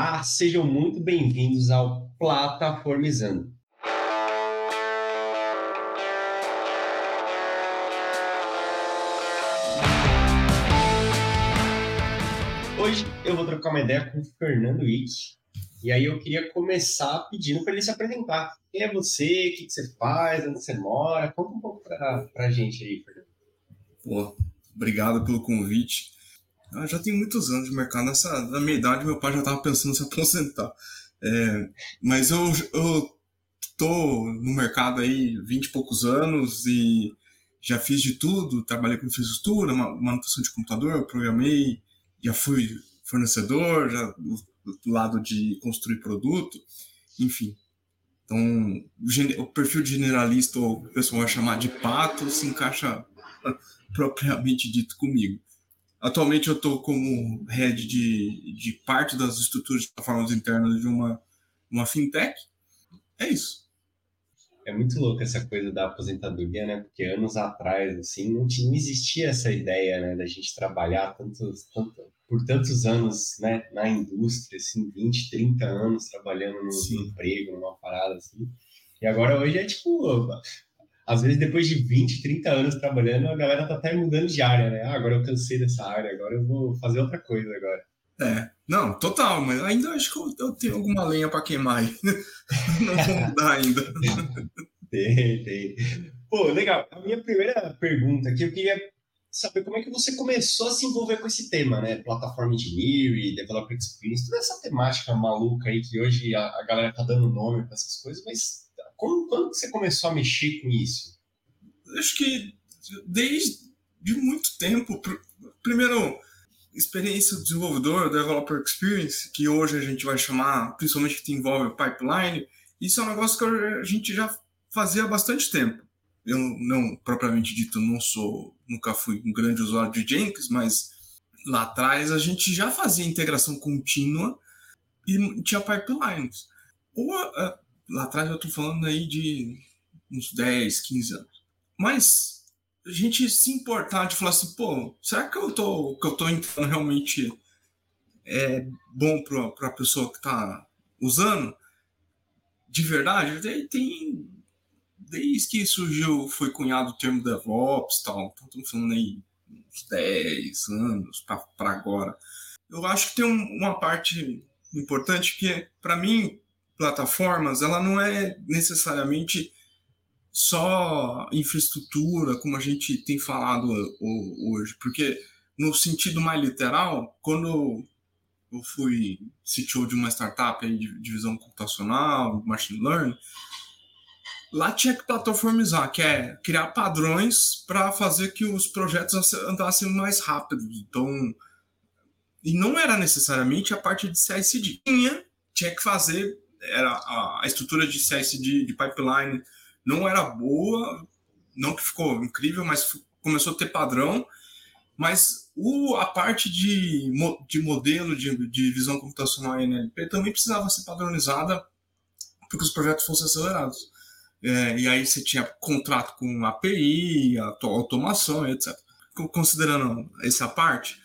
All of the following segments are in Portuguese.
Olá, sejam muito bem-vindos ao Plataformizando. Hoje eu vou trocar uma ideia com o Fernando Wick. E aí eu queria começar pedindo para ele se apresentar. Quem é você? O que, você faz? Onde você mora? Conta um pouco para a gente aí, Fernando. Pô, obrigado pelo convite. Eu já tem muitos anos de mercado. Nessa, na minha idade, meu pai já estava pensando em se aposentar. É, mas eu, eu tô no mercado aí 20 e poucos anos e já fiz de tudo. Trabalhei com infraestrutura, manutenção de computador, programei, já fui fornecedor, já do lado de construir produto, enfim. Então, o perfil de generalista, ou o pessoal vai chamar de pato, se encaixa propriamente dito comigo. Atualmente eu estou como head de, de parte das estruturas de plataformas internas de uma, uma fintech. É isso. É muito louco essa coisa da aposentadoria, né? Porque anos atrás, assim, não, tinha, não existia essa ideia, né? Da gente trabalhar tantos, tanto, por tantos anos, né? Na indústria, assim, 20, 30 anos trabalhando no, emprego, numa parada, assim. E agora hoje é tipo, às vezes depois de 20, 30 anos trabalhando, a galera tá até mudando de área, né? Ah, agora eu cansei dessa área, agora eu vou fazer outra coisa agora. É, não, total, mas ainda acho que eu, tenho alguma lenha para queimar aí. Não vou mudar ainda. tem, tem. Pô, legal. A minha primeira pergunta aqui, eu queria saber como é que você começou a se envolver com esse tema, né? Plataforma Engineering, Developer Experience, toda essa temática maluca aí que hoje a, a galera tá dando nome para essas coisas, mas como, quando você começou a mexer com isso? Acho que desde de muito tempo. Primeiro, experiência do desenvolvedor, developer experience, que hoje a gente vai chamar, principalmente que envolve pipeline, isso é um negócio que a gente já fazia há bastante tempo. Eu não, propriamente dito, não sou, nunca fui um grande usuário de Jenkins, mas lá atrás a gente já fazia integração contínua e tinha pipelines. Ou lá atrás eu estou falando aí de uns 10, 15 anos. Mas a gente se importar de falar assim, pô, será que eu tô, que eu tô entrando realmente é bom para a pessoa que está usando? De verdade, tem, desde que surgiu, foi cunhado o termo DevOps tal, então estamos falando aí uns 10 anos para agora. Eu acho que tem um, uma parte importante que, para mim, plataformas, ela não é necessariamente só infraestrutura, como a gente tem falado hoje, porque no sentido mais literal, quando eu fui CTO de uma startup de divisão computacional, machine learning, lá tinha que plataformizar, que é criar padrões para fazer que os projetos andassem mais rápido. Então, e não era necessariamente a parte de CI/CD. Tinha, tinha que fazer era a, a estrutura de CICD, de pipeline, não era boa, não que ficou incrível, mas começou a ter padrão, mas o, a parte de, de modelo de, de visão computacional NLP também precisava ser padronizada para que os projetos fossem acelerados. É, e aí você tinha contrato com API, automação, etc. Considerando essa parte,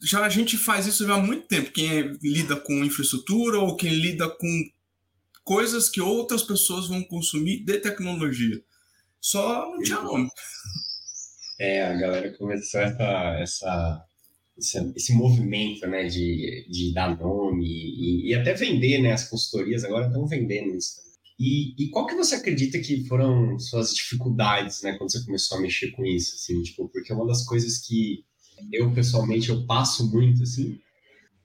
já a gente faz isso já há muito tempo. Quem é, lida com infraestrutura ou quem lida com coisas que outras pessoas vão consumir de tecnologia. Só não tinha nome. É, a galera começou essa, essa, esse, esse movimento né, de, de dar nome e, e, até vender, né? As consultorias agora estão vendendo isso. E, e qual que você acredita que foram suas dificuldades, né, quando você começou a mexer com isso, assim, tipo, porque uma das coisas que eu pessoalmente eu passo muito, assim,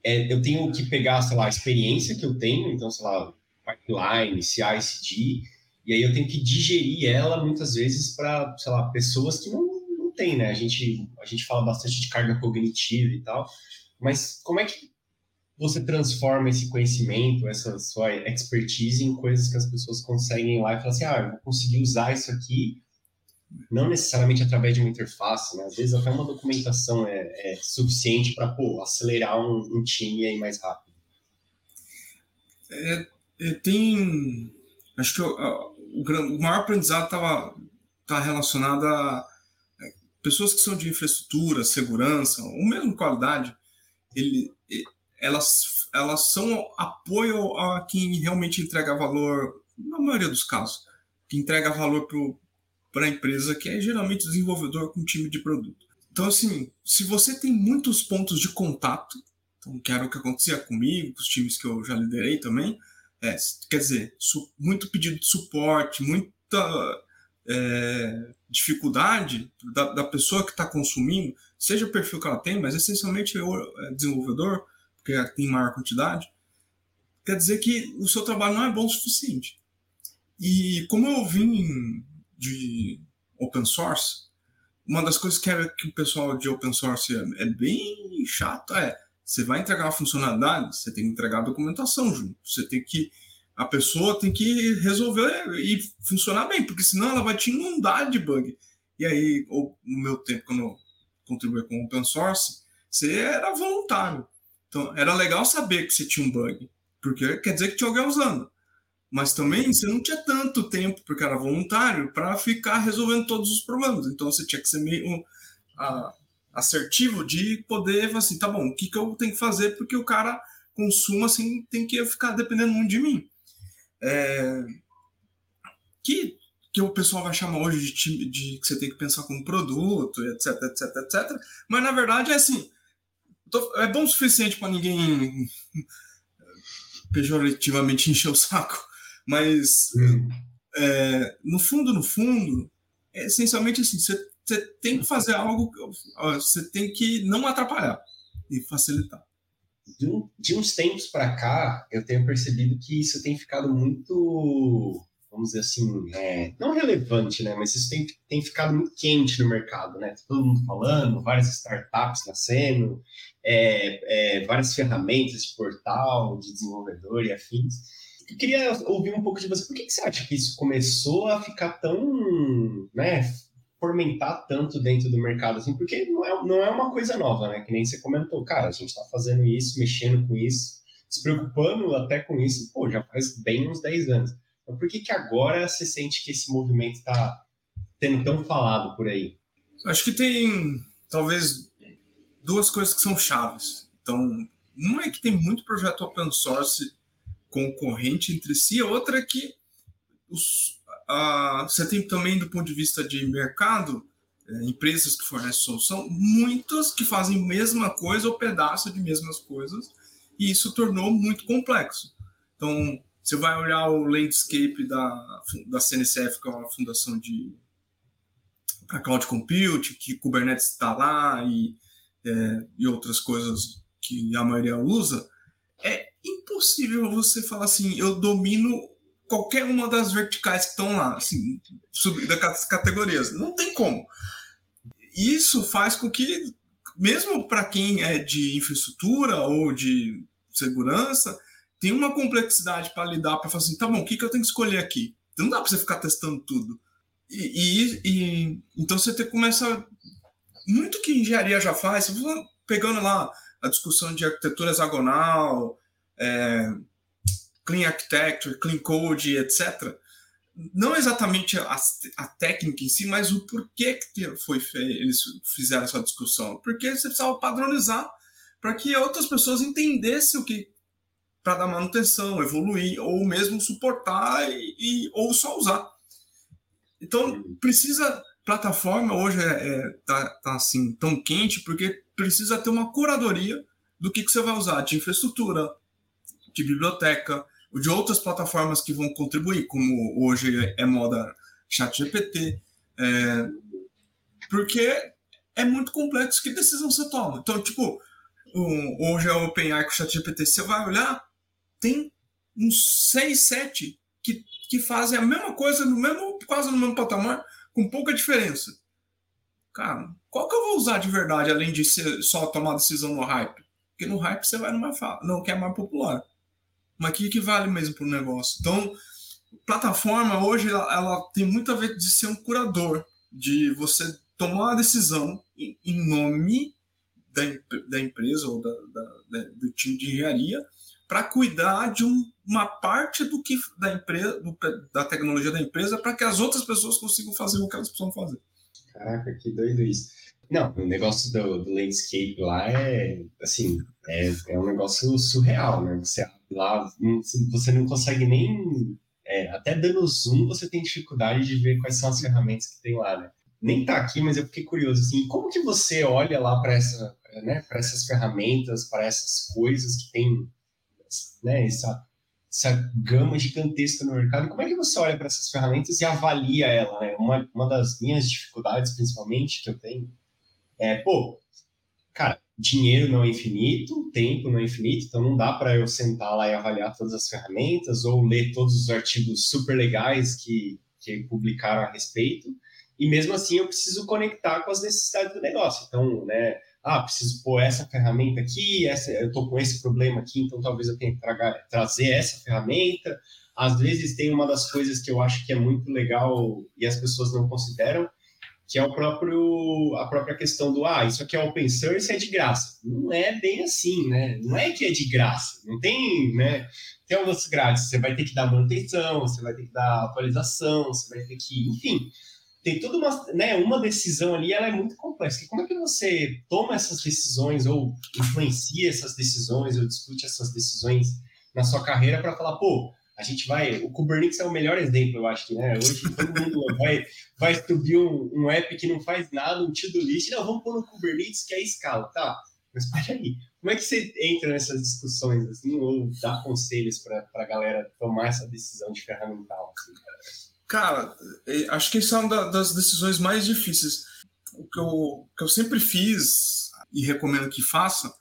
é, eu tenho que pegar, sei lá, a experiência que eu tenho, então, sei lá, pipeline, CI/CD, e aí eu tenho que digerir ela muitas vezes para, sei lá, pessoas que não, não têm, né? A gente, a gente fala bastante de carga cognitiva e tal, mas como é que você transforma esse conhecimento, essa sua expertise em coisas que as pessoas conseguem lá e falar assim, ah, eu vou conseguir usar isso aqui, não necessariamente através de uma interface, né? Às vezes até uma documentação é, é suficiente para, pô, acelerar um, um time aí mais rápido. É, tem. Acho que o, o, o maior aprendizado estava tá relacionado a é, pessoas que são de infraestrutura, segurança, ou mesmo qualidade, ele, elas elas são apoio a quem realmente entrega valor, na maioria dos casos, que entrega valor para a empresa, que é geralmente desenvolvedor com time de produto. Então, assim, se você tem muitos pontos de contato, então, que era o que acontecia comigo, com os times que eu já liderei também, é, quer dizer, muito pedido de suporte, muita é, dificuldade da, da, pessoa que está consumindo, seja o perfil que ela tem, mas essencialmente é desenvolvedor, porque tem maior quantidade, quer dizer que o seu trabalho não é bom o suficiente. E como eu vim de open source, uma das coisas que, é, que o pessoal de open source é, é bem chato é você vai entregar uma funcionalidade, você tem que entregar a documentação junto. Você tem que. A pessoa tem que resolver e funcionar bem, porque senão ela vai te inundar de bug. E aí, no meu tempo, quando eu contribuí com open source, você era voluntário. Então, era legal saber que você tinha um bug, porque quer dizer que tinha alguém usando. Mas também você não tinha tanto tempo, porque era voluntário, para ficar resolvendo todos os problemas. Então, você tinha que ser meio. Uh, assertivo de poder assim, tá bom, o que, que eu tenho que fazer porque o cara consuma assim, tem que ficar dependendo muito de mim. É, que, que o pessoal vai chamar hoje de, time, de que você tem que pensar como produto, etc, etc, etc. Mas na verdade é assim, tô, é bom o suficiente para ninguém pejorativamente encher o saco, mas hum. é, no fundo, no fundo, é essencialmente assim, você você tem que fazer algo, você tem que não atrapalhar e facilitar. De, um, de uns tempos para cá, eu tenho percebido que isso tem ficado muito, vamos dizer assim, é, não relevante, né? Mas isso tem, tem ficado muito quente no mercado, né? Todo mundo falando, várias startups nascendo, é, é, várias ferramentas de portal, de desenvolvedor e afins. Eu queria ouvir um pouco de você. Por que, que você acha que isso começou a ficar tão, né? Fomentar tanto dentro do mercado, assim, porque não é, não é uma coisa nova, né? Que nem você comentou, cara, a gente está fazendo isso, mexendo com isso, se preocupando até com isso, pô, já faz bem uns 10 anos. Mas por que que agora você sente que esse movimento está sendo tão falado por aí? Acho que tem, talvez, duas coisas que são chaves. Então, uma é que tem muito projeto open source concorrente entre si, a outra é que os, uh, você tem também, do ponto de vista de mercado, é, empresas que fornecem solução, muitas que fazem mesma coisa ou pedaço de mesmas coisas, e isso tornou muito complexo. Então, você vai olhar o landscape da, da CNCF, que é uma fundação de para cloud compute, que Kubernetes está lá e, é, e outras coisas que a maioria usa, é impossível você falar assim, eu domino qualquer uma das verticais que estão lá, assim, das categorias. Não tem como. Isso faz com que, mesmo para quem é de infraestrutura ou de segurança, tem uma complexidade para lidar, para falar assim, tá bom, o que, que eu tenho que escolher aqui? Não dá para você ficar testando tudo. E, e, e, então você tem, começa muito que engenharia já faz, pegando lá a discussão de arquitetura hexagonal, é, Clean Architecture, Clean Code, etc. Não exatamente a, a técnica em si, mas o porquê que foi eles fizeram essa discussão. Porque você precisava padronizar para que outras pessoas entendessem o que para dar manutenção, evoluir ou mesmo suportar e, e, ou só usar. Então precisa plataforma hoje é, é tá, tá, assim tão quente porque precisa ter uma curadoria do que, que você vai usar de infraestrutura, de biblioteca, de outras plataformas que vão contribuir, como hoje é moda ChatGPT, é, porque é muito complexo que decisão você toma. Então, tipo, hoje é o OpenAI com o ChatGPT, você vai olhar, tem uns 6, 7 que, que fazem a mesma coisa, no mesmo, quase no mesmo patamar, com pouca diferença. Cara, qual que eu vou usar de verdade, além de ser, só tomar decisão no hype? Porque no hype você vai no mais, não quer mais popular mas que, vale mesmo para o negócio? Então, plataforma hoje ela, ela, tem muito a ver de ser um curador, de você tomar uma decisão em, em nome da, da, empresa ou da, da, do time de engenharia para cuidar de um, uma parte do que da empresa, do, da tecnologia da empresa, para que as outras pessoas consigam fazer o que elas precisam fazer. Caraca, que doido isso. Não, o negócio do, do landscape lá é, assim, é, é um negócio surreal, né? Você lá, você não consegue nem. É, até dando zoom, você tem dificuldade de ver quais são as ferramentas que tem lá, né? Nem tá aqui, mas eu fiquei curioso, assim, como que você olha lá para essa, né, essas ferramentas, para essas coisas que tem, né, essa, essa gama gigantesca no mercado, como é que você olha para essas ferramentas e avalia ela, né? Uma, uma das minhas dificuldades, principalmente, que eu tenho, é, pô, dinheiro não é infinito, tempo não é infinito, então não dá para eu sentar lá e avaliar todas as ferramentas ou ler todos os artigos super legais que, que publicaram a respeito. E mesmo assim eu preciso conectar com as necessidades do negócio. Então, né, ah, preciso pôr essa ferramenta aqui, essa, eu estou com esse problema aqui, então talvez eu tenha que tra trazer essa ferramenta. Às vezes tem uma das coisas que eu acho que é muito legal e as pessoas não consideram, que é o próprio a própria questão do ah, isso aqui é open source, é de graça. Não é bem assim, né? Não é que é de graça. Não tem, né? Tem algumas grátis, você vai ter que dar manutenção, você vai ter que dar atualização, você vai ter que, enfim, tem toda uma, né, uma decisão ali, ela é muito complexa. Como é que você toma essas decisões ou influencia essas decisões ou discute essas decisões na sua carreira para falar, pô, a gente vai. O Kubernetes é o melhor exemplo, eu acho que, né? Hoje todo mundo vai, vai subir um, um app que não faz nada, um to-do list, não, vamos pôr no Kubernetes que é escala, tá? Mas peraí, como é que você entra nessas discussões, assim, ou dá conselhos para a galera tomar essa decisão de ferramental? Assim, Cara, é, acho que isso é uma das decisões mais difíceis. O que eu, que eu sempre fiz e recomendo que faça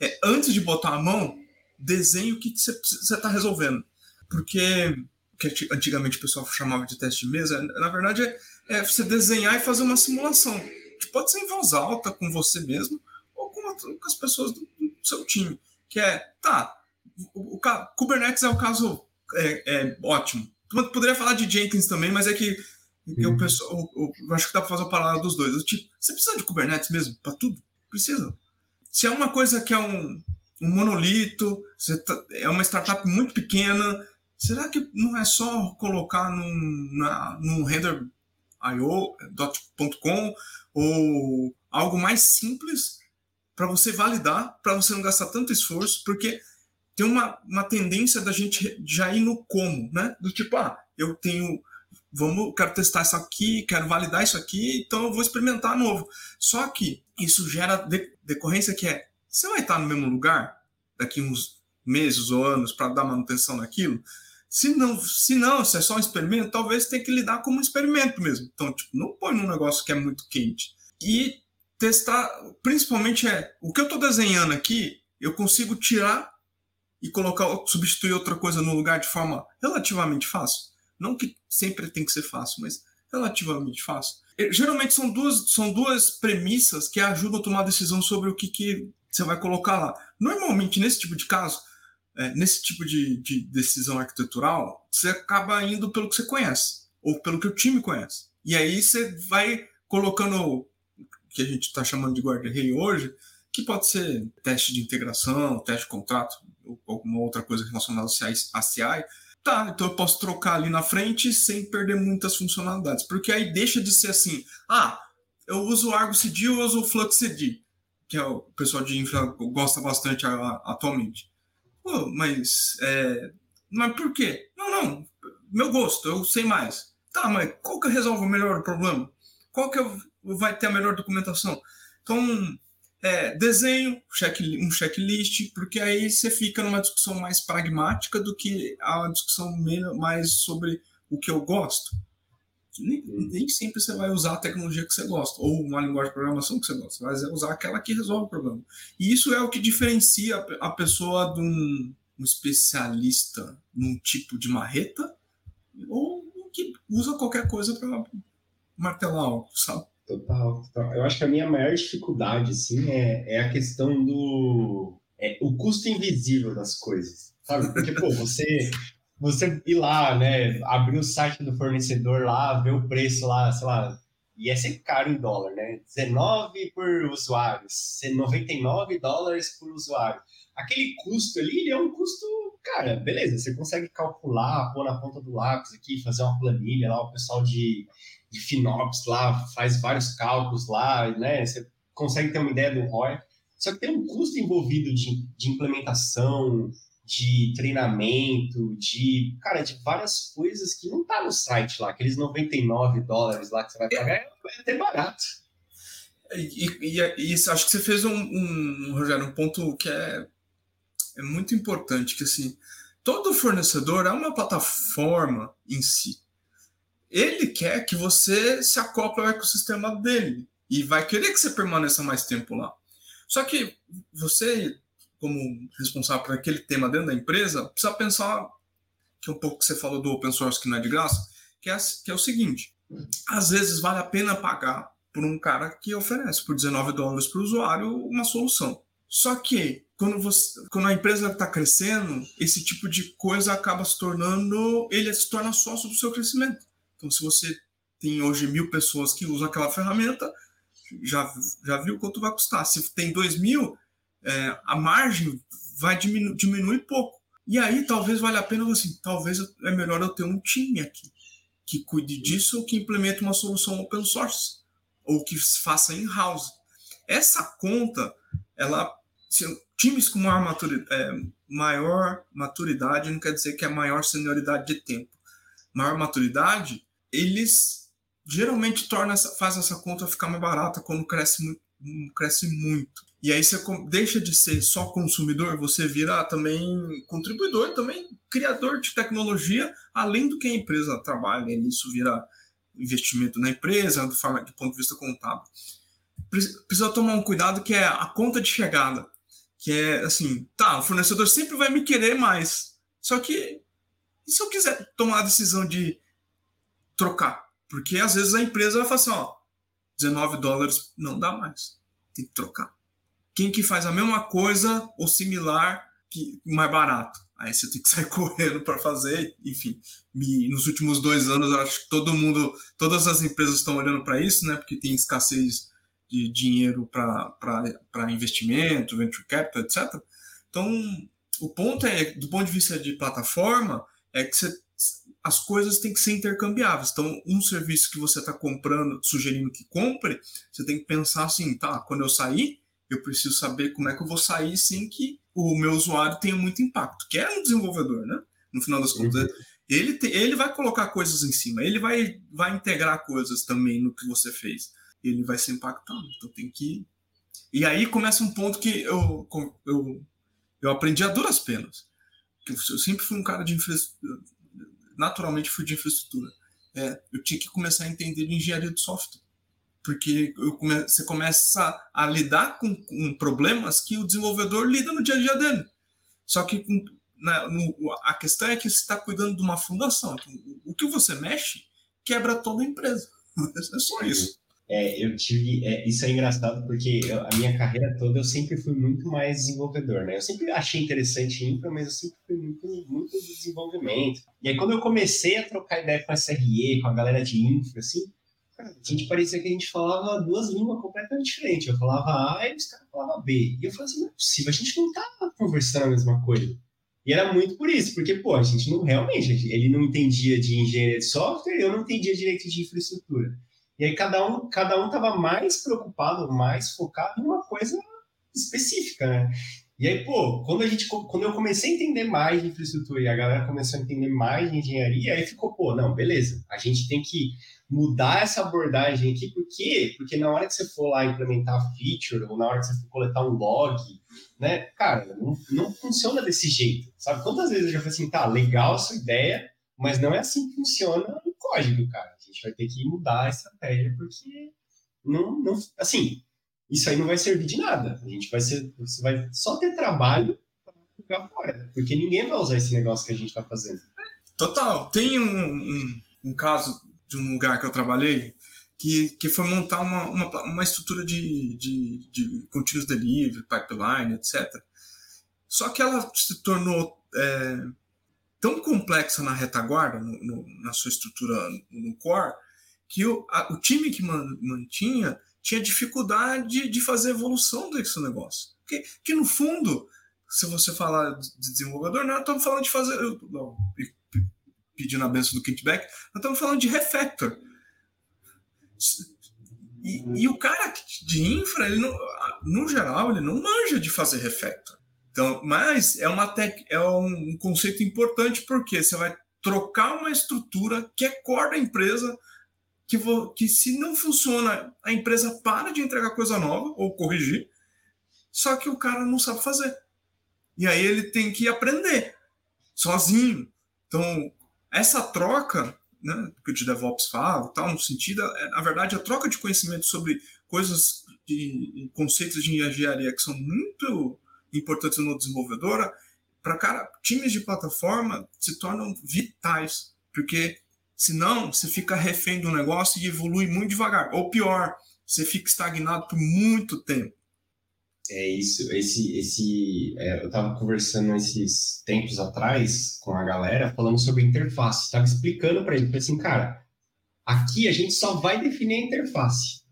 é, antes de botar a mão, desenhe o que você está resolvendo. Porque que antigamente o pessoal chamava de teste de mesa, na verdade é, é você desenhar e fazer uma simulação. Tipo, pode ser em voz alta, com você mesmo, ou com, com as pessoas do, do, seu time. Que é, tá, o, o, o Kubernetes é o caso é, é ótimo Poderia falar de Jenkins também, mas é que eu, penso, eu, eu, acho que dá para fazer uma parada dos dois. tipo, você precisa de Kubernetes mesmo? Para tudo? Precisa. Se é uma coisa que é um, um monolito, tá, é uma startup muito pequena, será que não é só colocar num, na, num render.io.com ou algo mais simples para você validar, para você não gastar tanto esforço, porque tem uma, uma tendência da gente já ir no como, né? Do tipo, ah, eu tenho, vamos, quero testar isso aqui, quero validar isso aqui, então eu vou experimentar novo. Só que isso gera de, decorrência que é, você vai estar no mesmo lugar daqui uns meses ou anos para dar manutenção naquilo? Se não, se não, se é só um experimento, talvez tenha que lidar como um experimento mesmo. Então, tipo, não põe num negócio que é muito quente. E testar, principalmente é, o que eu estou desenhando aqui, eu consigo tirar e colocar, substituir outra coisa no lugar de forma relativamente fácil. Não que sempre tem que ser fácil, mas relativamente fácil. E, geralmente são duas, são duas premissas que ajudam a tomar decisão sobre o que, que você vai colocar lá. Normalmente, nesse tipo de caso, é, nesse tipo de, de decisão arquitetural, você acaba indo pelo que você conhece, ou pelo que o time conhece. E aí você vai colocando o que a gente está chamando de guarda-rei hoje, que pode ser teste de integração, teste de contrato, ou alguma outra coisa relacionada a CI, tá, então eu posso trocar ali na frente sem perder muitas funcionalidades, porque aí deixa de ser assim, ah, eu uso o Argo CD eu uso o Flux CD, que é o pessoal de infra gosta bastante atualmente. Pô, mas, é, mas por quê? Não, não, meu gosto, eu sei mais. Tá, mas qual que resolve o melhor problema? Qual que vai ter a melhor documentação? Então, é, desenho, check, um checklist, porque aí você fica numa discussão mais pragmática do que a discussão mais sobre o que eu gosto. Nem, nem, sempre você vai usar a tecnologia que você gosta, ou uma linguagem de programação que você gosta, mas é usar aquela que resolve o problema. E isso é o que diferencia a pessoa de um, um especialista num tipo de marreta, ou que usa qualquer coisa para martelar algo, sabe? Total, total. Eu acho que a minha maior dificuldade, assim, é, é a questão do... É, o custo invisível das coisas, sabe? Porque, pô, você, você ir lá, né, abrir o site do fornecedor lá, ver o preço lá, sei lá, e é sempre caro em dólar, né? 19 por usuário, 99 dólares por usuário. Aquele custo ali, ele é um custo, cara, beleza, você consegue calcular, pôr na ponta do lápis aqui, fazer uma planilha lá, o pessoal de de FinOps lá, faz vários cálculos lá, né? Você consegue ter uma ideia do ROI, só que tem um custo envolvido de, de implementação, de treinamento, de, cara, de várias coisas que não tá no site lá, aqueles 99 dólares lá que você vai pagar, é, é até barato. E, e, e, isso, acho que você fez um, um, Rogério, um ponto que é, é muito importante, que assim, todo fornecedor é uma plataforma em si. Ele quer que você se acople ao ecossistema dele e vai querer que você permaneça mais tempo lá. Só que você, como responsável por aquele tema dentro da empresa, precisa pensar que é um pouco que você falou do open source que não é de graça, que é, que é o seguinte: às vezes vale a pena pagar por um cara que oferece por 19 dólares para o usuário uma solução. Só que quando, você, quando a empresa está crescendo, esse tipo de coisa acaba se tornando, ele se torna sócio do seu crescimento. Então, se você tem hoje mil pessoas que usam aquela ferramenta, já, já viu quanto vai custar. Se tem dois mil, é, a margem vai diminuir, diminuir pouco. E aí talvez valha a pena, assim, talvez é melhor eu ter um time aqui que cuide disso ou que implemente uma solução open source ou que faça in-house. Essa conta, ela times com maior maturidade, é, maior maturidade não quer dizer que é maior senioridade de tempo. Maior maturidade, eles geralmente torna faz essa conta ficar mais barata quando cresce cresce muito. E aí você deixa de ser só consumidor, você vira também contribuidor, também criador de tecnologia, além do que a empresa trabalha. E isso vira investimento na empresa, do, do ponto de vista contábil. Precisa tomar um cuidado que é a conta de chegada que é assim, tá, o fornecedor sempre vai me querer mais. Só que e se eu quiser tomar a decisão de trocar? Porque às vezes a empresa vai falar assim, ó, 19 dólares não dá mais. Tem que trocar. Quem que faz a mesma coisa ou similar que mais barato? Aí você tem que sair correndo para fazer, enfim. Me, nos últimos dois anos, eu acho que todo mundo, todas as empresas estão olhando para isso, né? Porque tem escassez de dinheiro para investimento, venture capital, etc. Então, o ponto é, do ponto de vista de plataforma, é que você, as coisas têm que ser intercambiáveis. Então, um serviço que você está comprando, sugerindo que compre, você tem que pensar assim, tá, quando eu sair, eu preciso saber como é que eu vou sair sem que o meu usuário tenha muito impacto, que é um desenvolvedor, né? No final das contas, uhum. ele, te, ele vai colocar coisas em cima, ele vai, vai integrar coisas também no que você fez ele vai ser impactado. Então tem que. E aí começa um ponto que eu, eu, eu aprendi a duras penas. Eu sempre fui um cara de infraestrutura. Naturalmente fui de infraestrutura. É, eu tinha que começar a entender de engenharia de software. Porque come, você começa a lidar com, com, problemas que o desenvolvedor lida no dia a dia dele. Só que na, no, a questão é que você está cuidando de uma fundação. Então, o que você mexe quebra toda a empresa. É só isso. É, eu tive. É, isso é engraçado porque eu, a minha carreira toda eu sempre fui muito mais desenvolvedor, né? Eu sempre achei interessante infra, mas eu sempre fui muito, muito de desenvolvimento. E aí, quando eu comecei a trocar ideia com a SRE, com a galera de infra, assim, cara, a gente parecia que a gente falava duas línguas completamente diferentes. Eu falava A e os caras falavam B. E eu falava assim: não é possível, a gente não tá conversando a mesma coisa. E era muito por isso, porque, pô, a gente não realmente, ele não entendia de engenharia de software, eu não entendia direito de infraestrutura. E aí cada um cada um estava mais preocupado, mais focado em uma coisa específica, né? E aí, pô, quando a gente quando eu comecei a entender mais de infraestrutura e a galera começou a entender mais de engenharia, aí ficou, pô, não, beleza. A gente tem que mudar essa abordagem aqui, por quê? Porque na hora que você for lá implementar feature, ou na hora que você for coletar um log, né, cara, não, não funciona desse jeito, sabe? Quantas vezes eu já falei assim, tá, legal a sua ideia, mas não é assim que funciona o código, cara gente vai ter que mudar a estratégia, porque não, não, assim, isso aí não vai servir de nada. A gente vai ser, você vai só ter trabalho para jogar fora, porque ninguém vai usar esse negócio que a gente está fazendo. Total. Tem um, um, um, caso de um lugar que eu trabalhei que, que foi montar uma, uma, uma estrutura de, de, de continuous delivery, pipeline, etc. Só que ela se tornou é, tão complexa na retaguarda, no, no, na sua estrutura no core, que o, a, o time que man, mantinha tinha dificuldade de fazer evolução desse negócio. Que, que no fundo, se você falar de desenvolvedor, nós estamos falando de fazer. Não, pedindo a benção do kickback, nós estamos falando de refactor. E, e, o cara de infra, ele não, no geral, ele não manja de fazer refactor. Então, mas é, uma tec, é um conceito importante porque você vai trocar uma estrutura que é core da empresa, que, vou, que se não funciona, a empresa para de entregar coisa nova ou corrigir, só que o cara não sabe fazer. E aí ele tem que aprender sozinho. Então, essa troca né, que o de DevOps fala, tal, no sentido, é, na verdade, a troca de conhecimento sobre coisas de conceitos de engenharia que são muito importantes no desenvolvedor, para cara, times de plataforma se tornam vitais, porque senão você fica refém do negócio e evolui muito devagar, ou pior, você fica estagnado por muito tempo. É isso, esse, esse, é, eu estava conversando esses tempos atrás com a galera falando sobre interface, estava explicando para ele, assim, cara, aqui a gente só vai definir a interface.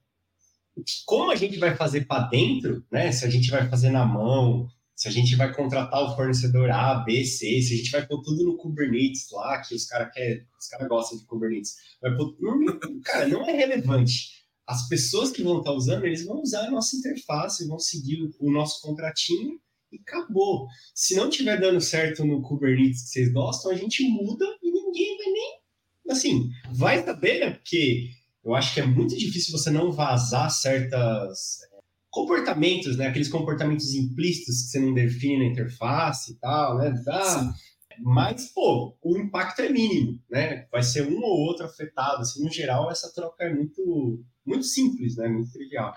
Como a gente vai fazer para dentro, né? Se a gente vai fazer na mão, se a gente vai contratar o fornecedor A, B, C, se a gente vai pôr tudo no Kubernetes lá, que os caras os cara gostam de Kubernetes, vai pôr, não, cara, não é relevante as pessoas que vão estar usando, eles vão usar a nossa interface, vão seguir o, nosso contratinho e acabou. Se não estiver dando certo no Kubernetes que vocês gostam, a gente muda e ninguém vai nem. Assim, vai saber, né? Porque eu acho que é muito difícil você não vazar certas é, comportamentos, né? Aqueles comportamentos implícitos que você não define na interface e tal, né? Dá, mas, pô, o impacto é mínimo, né? Vai ser um ou outro afetado. Assim, no geral, essa troca é muito, muito simples, né? Muito trivial.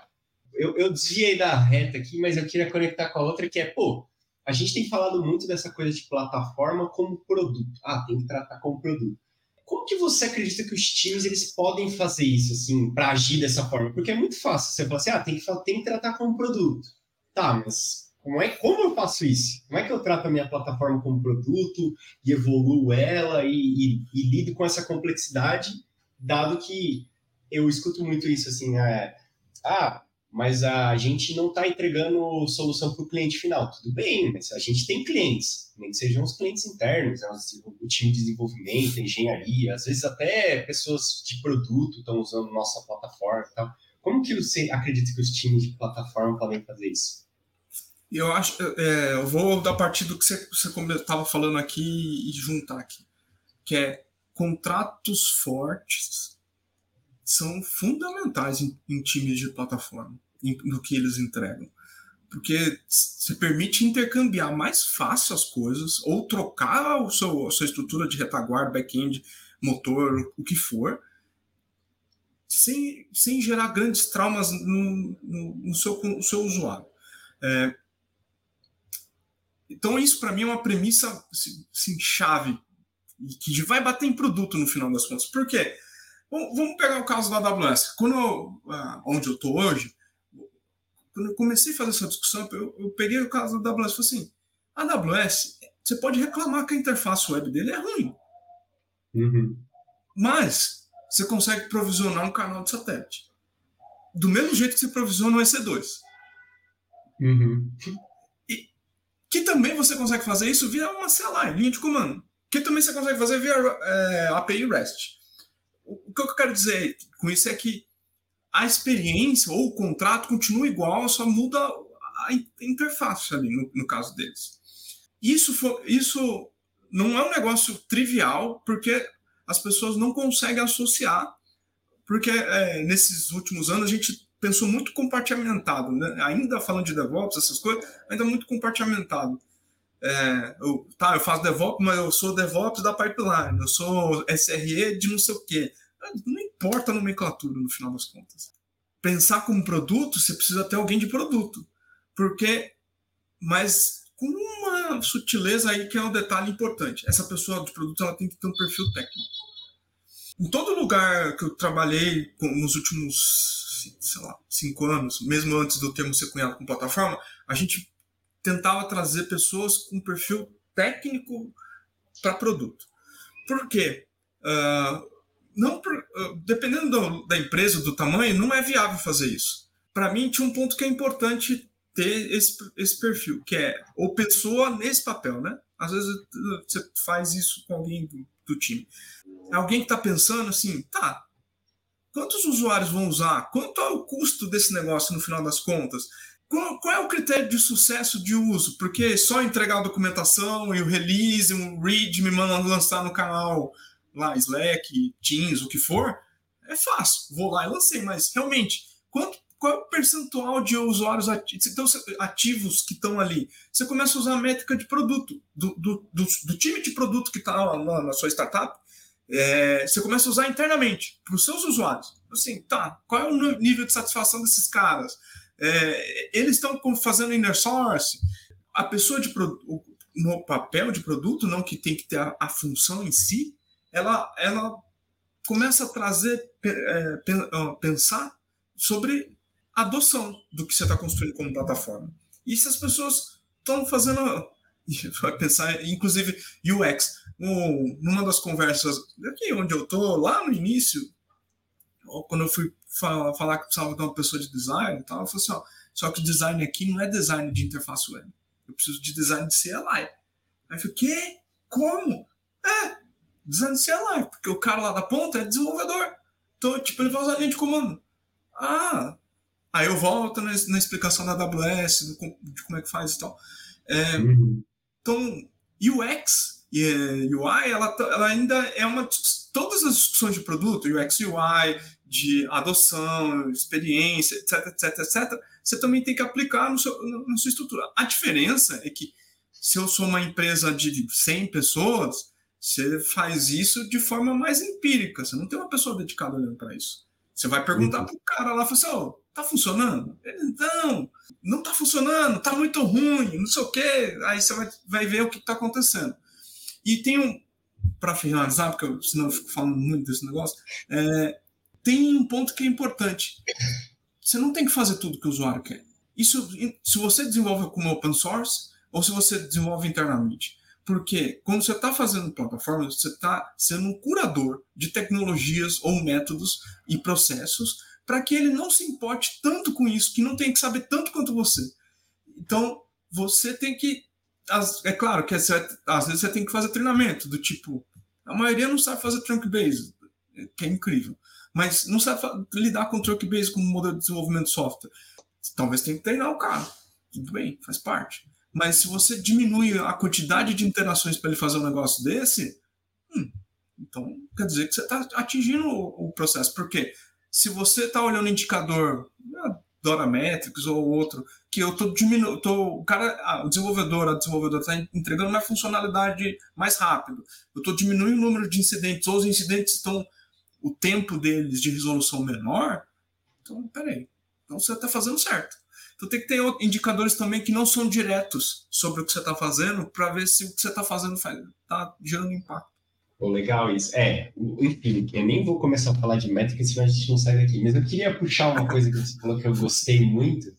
Eu, eu desviei da reta aqui, mas eu queria conectar com a outra, que é, pô, a gente tem falado muito dessa coisa de plataforma como produto. Ah, tem que tratar como produto. Como que você acredita que os times eles podem fazer isso, assim, para agir dessa forma? Porque é muito fácil. Você fala assim, ah, tem que, tem que tratar como produto. Tá, mas como, é, como eu faço isso? Como é que eu trato a minha plataforma como produto e evoluo ela e, e, e lido com essa complexidade, dado que eu escuto muito isso assim, é, ah, mas a gente não está entregando solução para o cliente final. Tudo bem, mas a gente tem clientes, nem que sejam os clientes internos, né, o time de desenvolvimento, engenharia, às vezes até pessoas de produto estão usando nossa plataforma e tal. Como que você acredita que os times de plataforma podem fazer isso? eu acho, é, eu vou da partir do que você estava falando aqui e juntar aqui, que é contratos fortes são fundamentais em, em times de plataforma, em, no que eles entregam, porque você permite intercambiar mais fácil as coisas ou trocar o seu, a sua estrutura de retaguarda, back-end, motor, o que for, sem, sem gerar grandes traumas no, no, no seu, no seu usuário. É, então, isso para mim é uma premissa assim, assim, chave, que vai bater em produto no final das contas. Por quê? Vamos pegar o caso da AWS. Quando ah, onde eu estou hoje, quando eu comecei a fazer essa discussão, eu, eu peguei o caso da AWS e falei assim: a AWS, você pode reclamar que a interface web dele é ruim. Uhum. Mas você consegue provisionar um canal de satélite. Do mesmo jeito que você provisiona o EC2. Uhum que também você consegue fazer isso via uma CLI, linha de comando, que também você consegue fazer via é, API REST. O que eu quero dizer com isso é que a experiência ou o contrato continua igual, só muda a interface ali, no, no caso deles. Isso, for, isso não é um negócio trivial, porque as pessoas não conseguem associar, porque é, nesses últimos anos a gente pensou muito compartimentado, né? ainda falando de DevOps, essas coisas, ainda muito compartimentado. É, eu, tá, eu faço DevOps, mas eu sou DevOps da pipeline, eu sou SRE de não sei o quê. Não importa a nomenclatura no final das contas. Pensar como produto, você precisa ter alguém de produto. Porque, mas com uma sutileza aí que é um detalhe importante. Essa pessoa de produto ela tem que ter um perfil técnico. Em todo lugar que eu trabalhei nos últimos sei lá, cinco anos, mesmo antes do termo ser cunhado com plataforma, a gente tentava trazer pessoas com perfil técnico para produto. Por quê? Uh, não, uh, dependendo do, da empresa, do tamanho, não é viável fazer isso. Para mim, tinha um ponto que é importante ter esse, esse perfil, que é ou pessoa nesse papel, né? Às vezes você faz isso com alguém do, do time. Alguém que está pensando assim, tá, quantos usuários vão usar? Quanto é o custo desse negócio no final das contas? Qual, qual, é o critério de sucesso de uso? Porque só entregar a documentação e o release, um read, me mandando lançar no canal lá, Slack, Teams, o que for, é fácil. Vou lá e lancei, mas realmente, quanto, qual é o percentual de usuários ativos, então, ativos que estão ali? Você começa a usar a métrica de produto, do, do, do, do time de produto que está lá na sua startup, é, você começa a usar internamente para os seus usuários. Assim, tá, qual é o nível de satisfação desses caras? É, eles estão fazendo inner source. A pessoa de no papel de produto, não que tem que ter a, a função em si, ela, ela começa a trazer, é, pensar sobre adoção do que você está construindo como plataforma. E se as pessoas estão fazendo, vai pensar, inclusive UX, um, numa das conversas aqui onde eu tô, lá no início, quando eu fui falar, falar que precisava de uma pessoa de design, tal, eu falei assim, ó, só que o design aqui não é design de interface web. Eu preciso de design de CLI. Aí eu falei, quê? Como? É, design de CLI, porque o cara lá da ponta é desenvolvedor. Então, tipo, ele vai usar a linha de comando. Ah, aí eu volto na, na explicação da AWS, de como é que faz e tal. É, uhum. Então, UX e UI, ela, ela ainda é uma. Todas as discussões de produto, UX UI, de adoção, experiência, etc, etc, etc, você também tem que aplicar no seu, na sua estrutura. A diferença é que se eu sou uma empresa de 100 pessoas, você faz isso de forma mais empírica, você não tem uma pessoa dedicada olhando para isso. Você vai perguntar uhum. para o cara lá, assim, oh, tá funcionando? Ele, não, não tá funcionando, tá muito ruim, não sei o quê. Aí você vai, vai ver o que está acontecendo. E tem um, para finalizar, porque eu, senão eu fico falando muito desse negócio, é, tem um ponto que é importante. Você não tem que fazer tudo que o usuário quer. Isso, se você desenvolve como open source ou se você desenvolve internamente. Porque quando você está fazendo plataforma, você está sendo um curador de tecnologias ou métodos e processos para que ele não se importe tanto com isso, que não tem que saber tanto quanto você. Então, você tem que. É claro que às vezes você tem que fazer treinamento, do tipo. A maioria não sabe fazer trunk base, que é incrível mas não sabe lidar com o Truckbase como modelo de desenvolvimento de software. Talvez tenha que treinar o cara. Tudo bem, faz parte. Mas se você diminui a quantidade de interações para ele fazer um negócio desse, hum, então quer dizer que você está atingindo o, o, processo. Porque se você está olhando indicador, ah, Dora Metrics ou outro, que eu estou diminuindo, o cara, o desenvolvedor, a desenvolvedora está entregando uma funcionalidade mais rápido. Eu estou diminuindo o número de incidentes, ou os incidentes estão o tempo deles de resolução menor, então, peraí, então você está fazendo certo. Então tem que ter indicadores também que não são diretos sobre o que você está fazendo para ver se o que você está fazendo está gerando impacto. Oh, legal isso. É, enfim, eu nem vou começar a falar de métricas, senão a gente não sai daqui. Mas eu queria puxar uma coisa que você falou que eu gostei muito,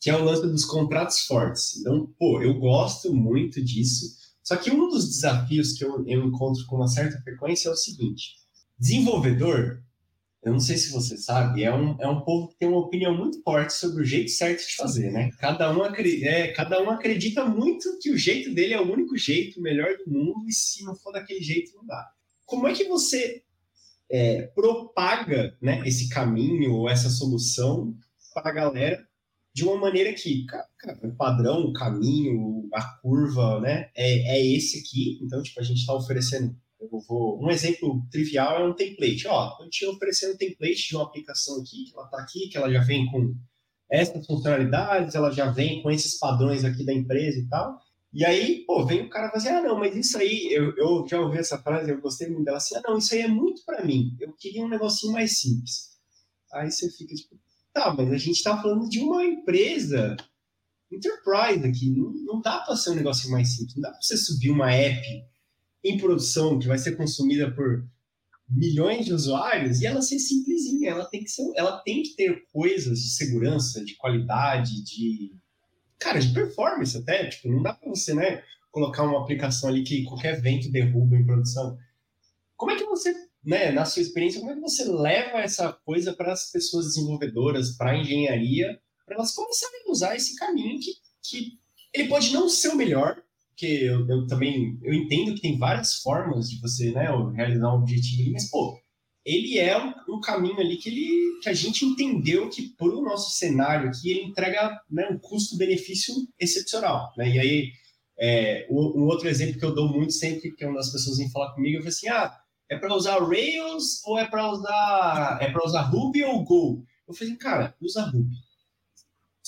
que é o lance dos contratos fortes. Então, pô, eu gosto muito disso. Só que um dos desafios que eu, eu encontro com uma certa frequência é o seguinte: Desenvolvedor, eu não sei se você sabe, é um, é um povo que tem uma opinião muito forte sobre o jeito certo de fazer, né? Cada um, é, cada um acredita muito que o jeito dele é o único jeito, o melhor do mundo, e se não for daquele jeito, não dá. Como é que você é, propaga né, esse caminho ou essa solução para a galera de uma maneira que, cara, o padrão, o caminho, a curva, né, é, é esse aqui. Então, tipo, a gente está oferecendo eu vou, um exemplo trivial é um template. Ó, eu te oferecendo um template de uma aplicação aqui, que ela está aqui, que ela já vem com essas funcionalidades, ela já vem com esses padrões aqui da empresa e tal. E aí, pô, vem o cara e assim, ah, não, mas isso aí, eu, eu já ouvi essa frase, eu gostei muito dela, assim, ah, não, isso aí é muito para mim, eu queria um negocinho mais simples. Aí você fica tipo, tá, mas a gente tá falando de uma empresa enterprise aqui, não, não dá para ser um negocinho mais simples, não dá para você subir uma app em produção, que vai ser consumida por milhões de usuários, e ela ser simplesinha, ela tem que ser, ela tem que ter coisas de segurança, de qualidade, de cara, de performance até, tipo, não dá para você, né, colocar uma aplicação ali que qualquer vento derruba em produção. Como é que você, né, na sua experiência, como é que você leva essa coisa para as pessoas desenvolvedoras, para a engenharia, para elas começarem a usar esse caminho que, que ele pode não ser o melhor, porque eu, eu, também eu entendo que tem várias formas de você né, realizar um objetivo, mas pô, ele é um, um, caminho ali que, ele, que a gente entendeu que, por o nosso cenário aqui, ele entrega né, um custo-benefício excepcional. Né? E aí, é, um, outro exemplo que eu dou muito sempre, que uma das pessoas vem falar comigo, eu falo assim, ah, é para usar Rails ou é para usar é para usar Ruby ou Go? Eu falei, cara, usa Ruby.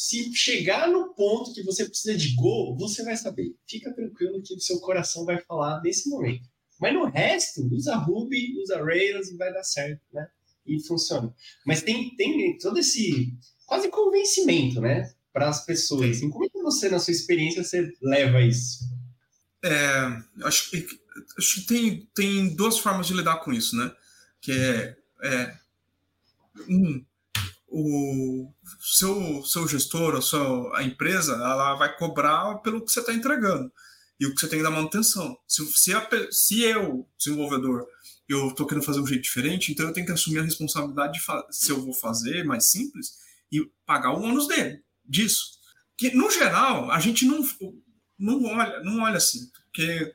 Se chegar no ponto que você precisa de Go, você vai saber. Fica tranquilo que o seu coração vai falar nesse momento. Mas no resto, usa Ruby, usa Rails e vai dar certo, né? E funciona. Mas tem, tem todo esse quase convencimento, né? Para as pessoas. Assim, como é que você, na sua experiência, você leva isso? É, acho que, acho que tem, tem duas formas de lidar com isso, né? Que é, é um, o seu, seu gestor, a, sua, a empresa, ela vai cobrar pelo que você está entregando e o que você tem que dar manutenção. Se, se, a, se eu, desenvolvedor, eu estou querendo fazer um jeito diferente, então eu tenho que assumir a responsabilidade de se eu vou fazer mais simples e pagar o ônus dele, disso. Que, no geral, a gente não, não, olha, não olha assim, porque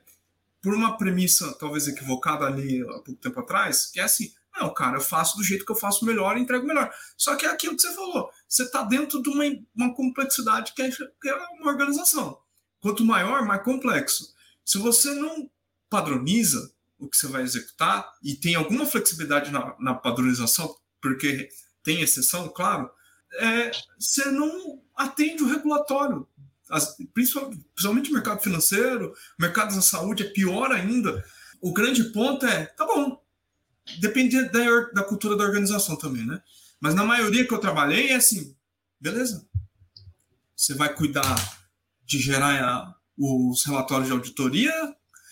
por uma premissa talvez equivocada ali há pouco tempo atrás, que é assim, não, cara, eu faço do jeito que eu faço melhor e entrego melhor. Só que é aquilo que você falou, você está dentro de uma, uma complexidade que é, que é uma organização. Quanto maior, mais complexo. Se você não padroniza o que você vai executar e tem alguma flexibilidade na, na padronização, porque tem exceção, claro, é, você não atende o regulatório. As, principalmente, o mercado financeiro, mercado da saúde é pior ainda. O grande ponto é, tá bom, depende da, da cultura da organização também, né? Mas na maioria que eu trabalhei é assim, beleza. Você vai cuidar de gerar os relatórios de auditoria,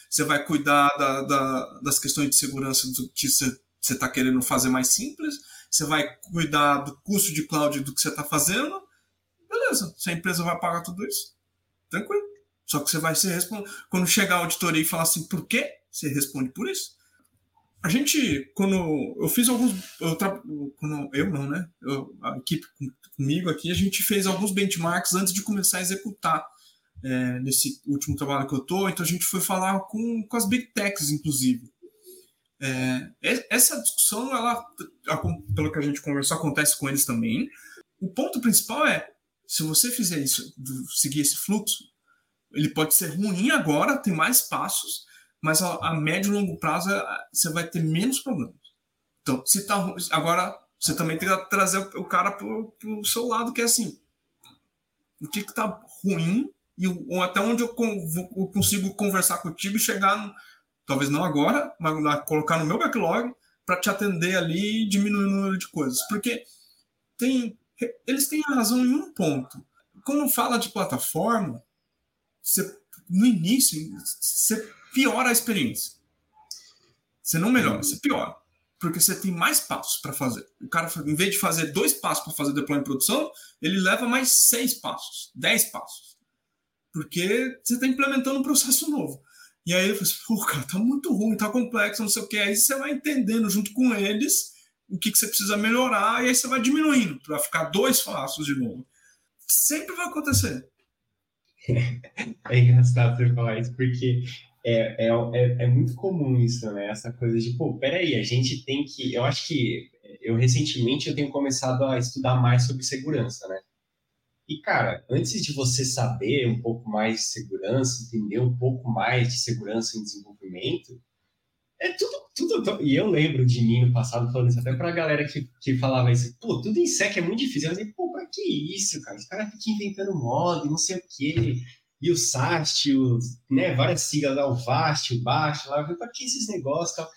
você vai cuidar da, da, das questões de segurança do que você está querendo fazer mais simples, você vai cuidar do custo de cloud do que você está fazendo, beleza, se a empresa vai pagar tudo isso, tranquilo. Só que você vai se responder. Quando chegar a auditoria e falar assim, por quê? Você responde por isso. A gente, quando eu fiz alguns. Eu, quando, eu não, né? Eu, a equipe comigo aqui, a gente fez alguns benchmarks antes de começar a executar é, nesse último trabalho que eu estou, então a gente foi falar com, com as big techs, inclusive. É, essa discussão, ela, pelo que a gente conversou, acontece com eles também. O ponto principal é, se você fizer isso, seguir esse fluxo, ele pode ser ruim agora, tem mais passos, mas a, a médio e longo prazo você vai ter menos problemas. Então, se tá agora você também tem que trazer o cara para o seu lado, que é assim, o que está ruim e ou até onde eu, eu, consigo conversar contigo e chegar, no, talvez não agora, mas colocar no meu backlog para te atender ali e diminuir o número de coisas. Porque tem, eles têm razão em um ponto. Quando fala de plataforma, você, no início, você piora a experiência. Você não melhora, você piora. Porque você tem mais passos para fazer. O cara, em vez de fazer dois passos para fazer deploy em produção, ele leva mais seis passos, dez passos porque você está implementando um processo novo. E aí eu falei assim, pô, cara, tá muito ruim, tá complexo, não sei o que. Aí você vai entendendo junto com eles o que, que você precisa melhorar, e aí você vai diminuindo para ficar dois passos de novo. Sempre vai acontecer. É engraçado você falar isso, porque é, é, é, é, muito comum isso, né? Essa coisa de, pô, peraí, a gente tem que. Eu acho que eu recentemente eu tenho começado a estudar mais sobre segurança, né? E, cara, antes de você saber um pouco mais de segurança, entender um pouco mais de segurança em desenvolvimento, é tudo, tudo. E eu lembro de mim no passado falando isso até pra galera que, que falava isso, pô, tudo em SEC é muito difícil. Eu falei, pô, pra que isso, cara? Os caras ficam inventando modo, não sei o quê. E o SAST, os, né, várias siglas lá, o VAST, o BAST, lá, pra que esses negócios tal?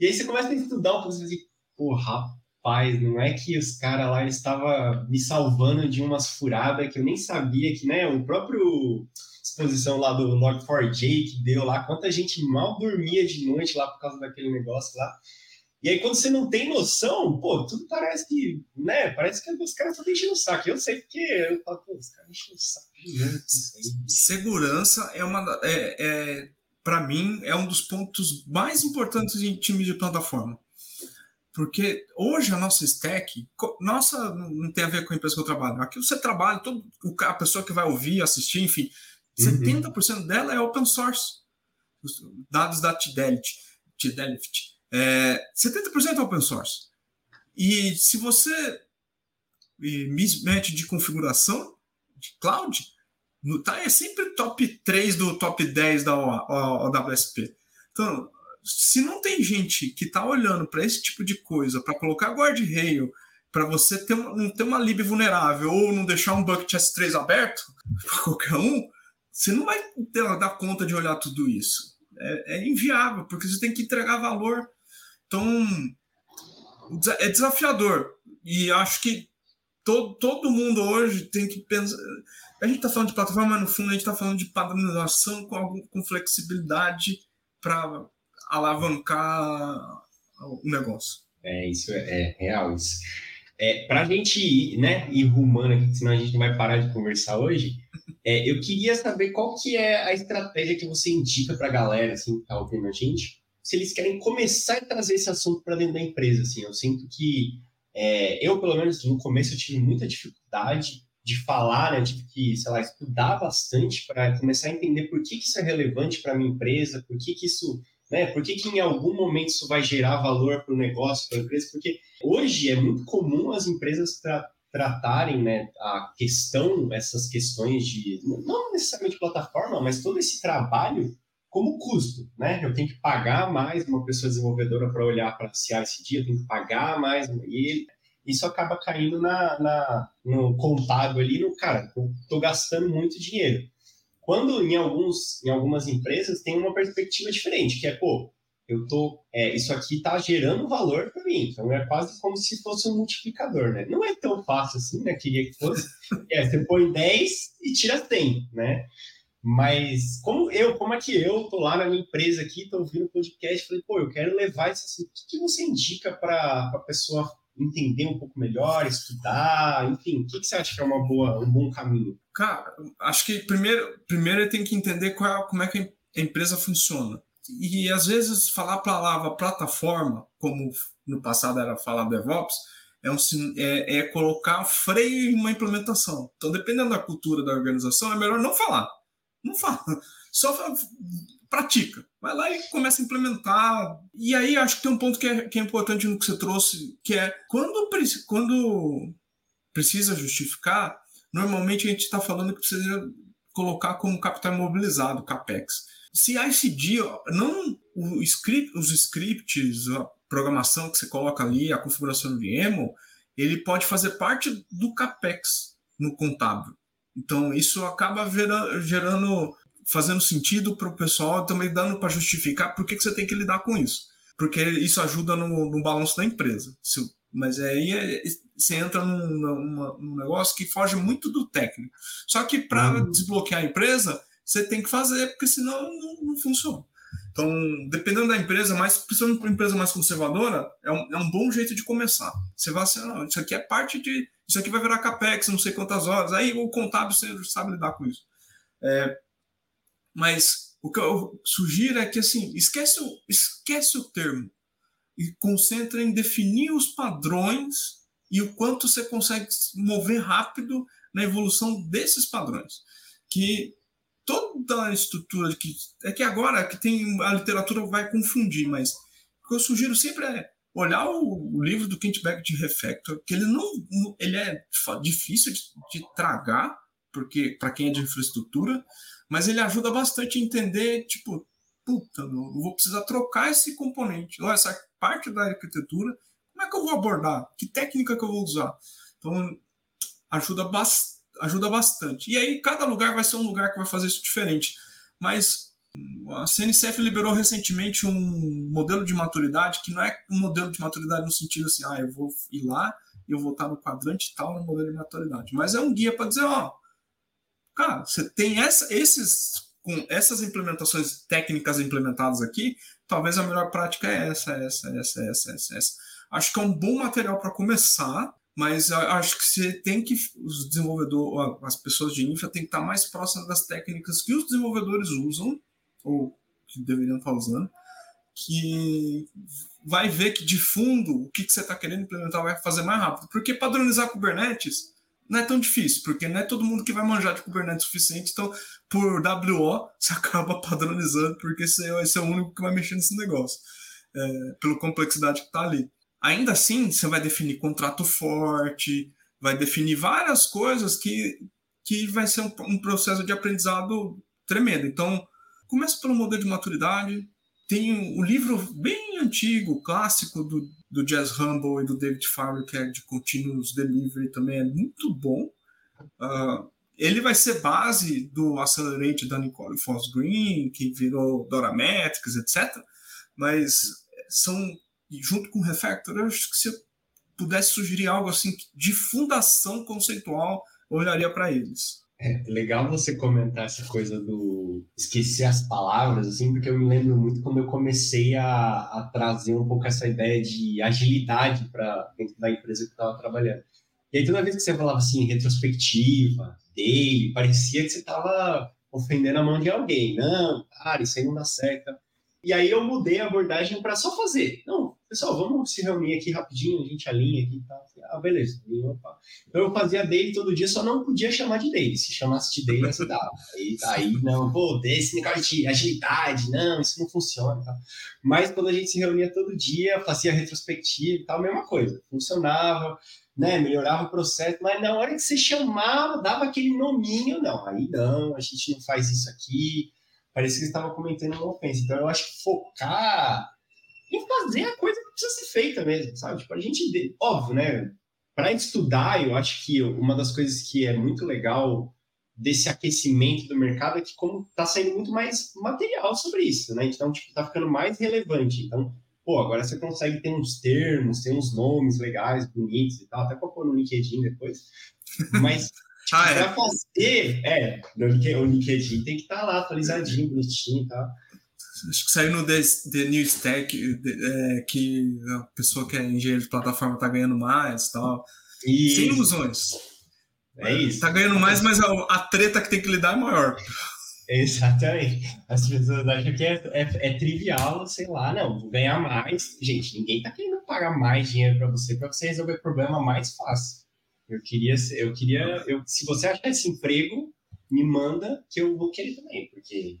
E aí você começa a estudar um pouco, você diz, pô, rapaz rapaz, não é que os caras lá estavam me salvando de umas furadas que eu nem sabia que, né, o próprio exposição lá do Log4j que deu lá, quanta gente mal dormia de noite lá por causa daquele negócio lá. E aí, quando você não tem noção, pô, tudo parece que, né, parece que os caras estão enchendo o saco. Eu sei porque eu falo, pô, os caras enchem o saco Segurança é uma, é, é para mim, é um dos pontos mais importantes em time de plataforma. Porque hoje a nossa stack, nossa, não tem a ver com a empresa que eu trabalho. Aqui você trabalha, todo, a pessoa que vai ouvir, assistir, enfim, uhum. 70% dela é open source. Os dados da Fidelity, Fidelity é, 70% é open source. E se você mete de configuração de cloud, no, tá, é sempre top 3 do top 10 da OWSP. Então, se não tem gente que está olhando para esse tipo de coisa, para colocar guardrail, para você ter uma, não ter uma lib vulnerável ou não deixar um bucket S3 aberto para qualquer um, você não vai ter, dar conta de olhar tudo isso. É, é inviável, porque você tem que entregar valor. Então, é desafiador. E acho que todo, todo mundo hoje tem que pensar. A gente está falando de plataforma, mas no fundo a gente está falando de padronização com, com flexibilidade para alavancar o negócio. É, isso é, é real. Isso. É, para a gente ir, né, ir rumando aqui, senão a gente não vai parar de conversar hoje, é, eu queria saber qual que é a estratégia que você indica para a galera, assim, que está ouvindo a gente, se eles querem começar a trazer esse assunto para dentro da empresa, assim, eu sinto que é, eu, pelo menos no começo, eu tive muita dificuldade de falar, né, tive que, sei lá, estudar bastante para começar a entender por que, que isso é relevante para a minha empresa, por que, que isso né? Por que, que em algum momento isso vai gerar valor para o negócio, para a empresa? Porque hoje é muito comum as empresas tra tratarem né, a questão, essas questões de, não necessariamente plataforma, mas todo esse trabalho como custo, né? Eu tenho que pagar mais uma pessoa desenvolvedora para olhar para CI/CD, eu tenho que pagar mais e isso acaba caindo na, na no contábil ali, no cara, eu estou gastando muito dinheiro. Quando em, alguns, em algumas empresas tem uma perspectiva diferente, que é, pô, eu tô, é, isso aqui está gerando valor para mim, então é quase como se fosse um multiplicador, né? Não é tão fácil assim, né? Queria que fosse. É, você põe 10 e tira 100, né? Mas como eu, como é que eu tô lá na minha empresa aqui, tô ouvindo o podcast, falei, pô, eu quero levar isso assim, o que, que você indica para a pessoa entender um pouco melhor, estudar, enfim, o que, que você acha que é uma boa, um bom caminho? Cara, acho que primeiro, primeiro tem que entender qual, é, como é que a empresa funciona. E às vezes falar a palavra plataforma, como no passado era falar DevOps, é, um, é, é colocar freio em uma implementação. Então, dependendo da cultura da organização, é melhor não falar. Não fala. Só pratica. Vai lá e começa a implementar. E aí acho que tem um ponto que é, que é importante no que você trouxe, que é quando, quando precisa justificar, normalmente a gente está falando que precisa colocar como capital imobilizado, CAPEX. Se ICD, não o script, os scripts, a programação que você coloca ali, a configuração do VMware, ele pode fazer parte do CAPEX no contábil. Então, isso acaba gerando fazendo sentido para o pessoal, também dando para justificar por que, que você tem que lidar com isso. Porque isso ajuda no, no balanço da empresa. Se, mas aí é, você entra num, num, num, negócio que foge muito do técnico. Só que para uhum. desbloquear a empresa, você tem que fazer, porque senão não, não funciona. Então, dependendo da empresa, mais, principalmente para uma empresa mais conservadora, é um, é um bom jeito de começar. Você vai assim, não, isso aqui é parte de. Isso aqui vai virar capex, não sei quantas horas. Aí o contábil você sabe lidar com isso. É, mas o que eu sugiro é que assim, esquece o, esquece o termo e concentra em definir os padrões e o quanto você consegue mover rápido na evolução desses padrões. Que toda a estrutura que é que agora que tem a literatura vai confundir, mas o que eu sugiro sempre é olhar o, o livro do Kent Beck de Refactor, que ele não ele é difícil de, de tragar porque para quem é de infraestrutura, mas ele ajuda bastante a entender, tipo, puta, não, vou precisar trocar esse componente, ou essa parte da arquitetura, como é que eu vou abordar? Que técnica que eu vou usar? Então, ajuda, ajuda bastante. E aí, cada lugar vai ser um lugar que vai fazer isso diferente. Mas a CNCF liberou recentemente um modelo de maturidade que não é um modelo de maturidade no sentido assim, ah, eu vou ir lá e eu vou estar no quadrante tal no modelo de maturidade. Mas é um guia para dizer, ó, Cara, você tem essa, esses com essas implementações técnicas implementadas aqui, talvez a melhor prática é essa, essa, essa, essa, essa, essa. Acho que é um bom material para começar, mas acho que você tem que os desenvolvedores, as pessoas de infra, tem que estar mais próximas das técnicas que os desenvolvedores usam ou que deveriam estar usando, que vai ver que de fundo o que, que você está querendo implementar vai fazer mais rápido, porque padronizar Kubernetes não é tão difícil, porque não é todo mundo que vai manjar de Kubernetes o suficiente, então por WO você acaba padronizando, porque esse é, esse é o único que vai mexer nesse negócio. é, pela complexidade que está ali. Ainda assim, você vai definir contrato forte, vai definir várias coisas que, que vai ser um, um processo de aprendizado tremendo. Então, começa pelo modelo de maturidade. Tem o livro bem antigo, clássico do, do Jazz Humble e do David Farley, que é de Continuous Delivery, também é muito bom. Uh, ele vai ser base do Accelerate da Nicole Foss Green, que virou Dora Metrics, etc. Mas são, junto com o Refactor, eu acho que se eu pudesse sugerir algo assim de fundação conceitual, eu olharia para eles. É legal você comentar essa coisa do esquecer as palavras, assim, porque eu me lembro muito quando eu comecei a, a trazer um pouco essa ideia de agilidade para dentro da empresa que eu estava trabalhando. E aí, toda vez que você falava assim, retrospectiva, daily, parecia que você estava ofendendo a mão de alguém. Não, cara, isso aí não dá certo. E aí eu mudei a abordagem para só fazer. Não, pessoal, vamos se reunir aqui rapidinho, a gente alinha aqui e tal. Ah, beleza. Então eu fazia daily todo dia, só não podia chamar de daily. Se chamasse de daily, você dava. Aí, aí não, pô, desse negócio de agilidade, não, isso não funciona. Tal. Mas quando a gente se reunia todo dia, fazia retrospectiva e tal, mesma coisa. Funcionava né, melhorava o processo, mas na hora que você chamava, dava aquele nominho, não, aí não, a gente não faz isso aqui, parecia que estava cometendo uma ofensa. Então eu acho que focar em fazer a coisa que precisa ser feita mesmo, sabe? Tipo, a gente, óbvio, né, para estudar, eu acho que uma das coisas que é muito legal desse aquecimento do mercado é que como está saindo muito mais material sobre isso, né? Então, tipo, tá ficando mais relevante. Então, pô, agora você consegue ter uns termos, ter uns nomes legais, bonitos e tal, até para pôr no LinkedIn depois. Mas ah, é. fazer, é, no LinkedIn tem que estar tá lá atualizadinho, bonitinho e tal. Acho que saiu no The, The New Stack é, que a pessoa que é engenheiro de plataforma está ganhando mais tal. Isso. Sem ilusões. É isso. Está ganhando mais, mas a, a treta que tem que lidar é maior. Exatamente. As pessoas acham que é, é, é, trivial, sei lá, não, vou ganhar mais. Gente, ninguém tá querendo pagar mais dinheiro para você para você resolver o problema mais fácil. Eu queria, eu queria, eu, se você achar esse emprego, me manda que eu vou querer também, porque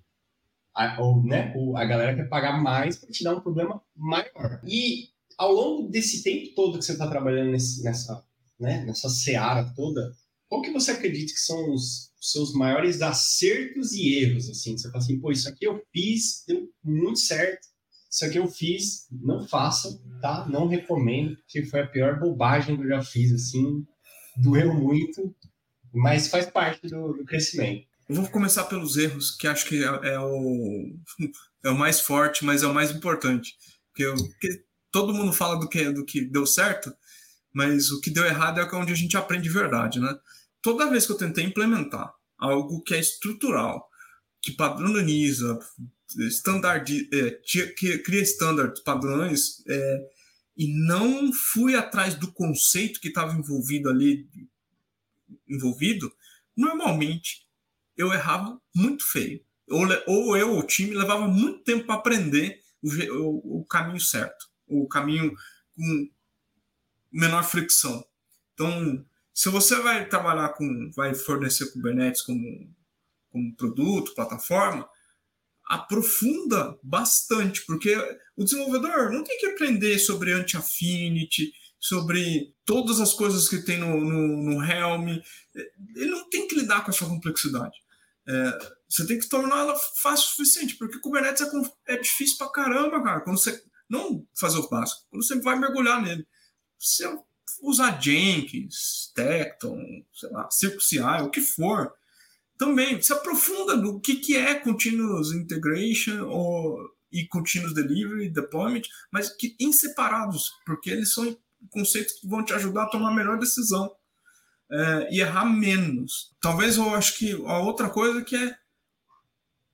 a, ou, né, a galera quer pagar mais para te dar um problema maior. E ao longo desse tempo todo que você está trabalhando nesse, nessa, né, nessa seara toda, qual que você acredita que são os seus maiores acertos e erros, assim? Você fala assim, pô, isso aqui eu fiz, deu muito certo, isso aqui eu fiz, não faça, tá? Não recomendo, porque foi a pior bobagem que eu já fiz, assim, doeu muito, mas faz parte do, do crescimento. Vou começar pelos erros, que acho que é, é o, é o mais forte, mas é o mais importante. Porque, eu, porque todo mundo fala do que, do que deu certo, mas o que deu errado é onde a gente aprende de verdade, né? Toda vez que eu tentei implementar algo que é estrutural, que padroniza, é, que cria estándares, padrões, é, e não fui atrás do conceito que estava envolvido ali, envolvido, normalmente eu errava muito feio. Ou, ou eu, o time, levava muito tempo para aprender o, o, o, caminho certo, o caminho com menor fricção. Então, se você vai trabalhar com, vai fornecer Kubernetes como, como produto, plataforma, aprofunda bastante, porque o desenvolvedor não tem que aprender sobre anti-affinity, sobre todas as coisas que tem no, no, no Helm. Ele não tem que lidar com essa complexidade. É, você tem que tornar ela fácil o suficiente, porque Kubernetes é, é difícil pra caramba, cara. Quando você não fazer o básico, quando você vai mergulhar nele. Você usar Jenkins, Tecton, sei lá, CircleCI, o que for, também se aprofunda no que, que é Continuous Integration ou, e Continuous Delivery, Deployment, mas que em separados, porque eles são conceitos que vão te ajudar a tomar a melhor decisão é, e errar menos. Talvez eu acho que a outra coisa que é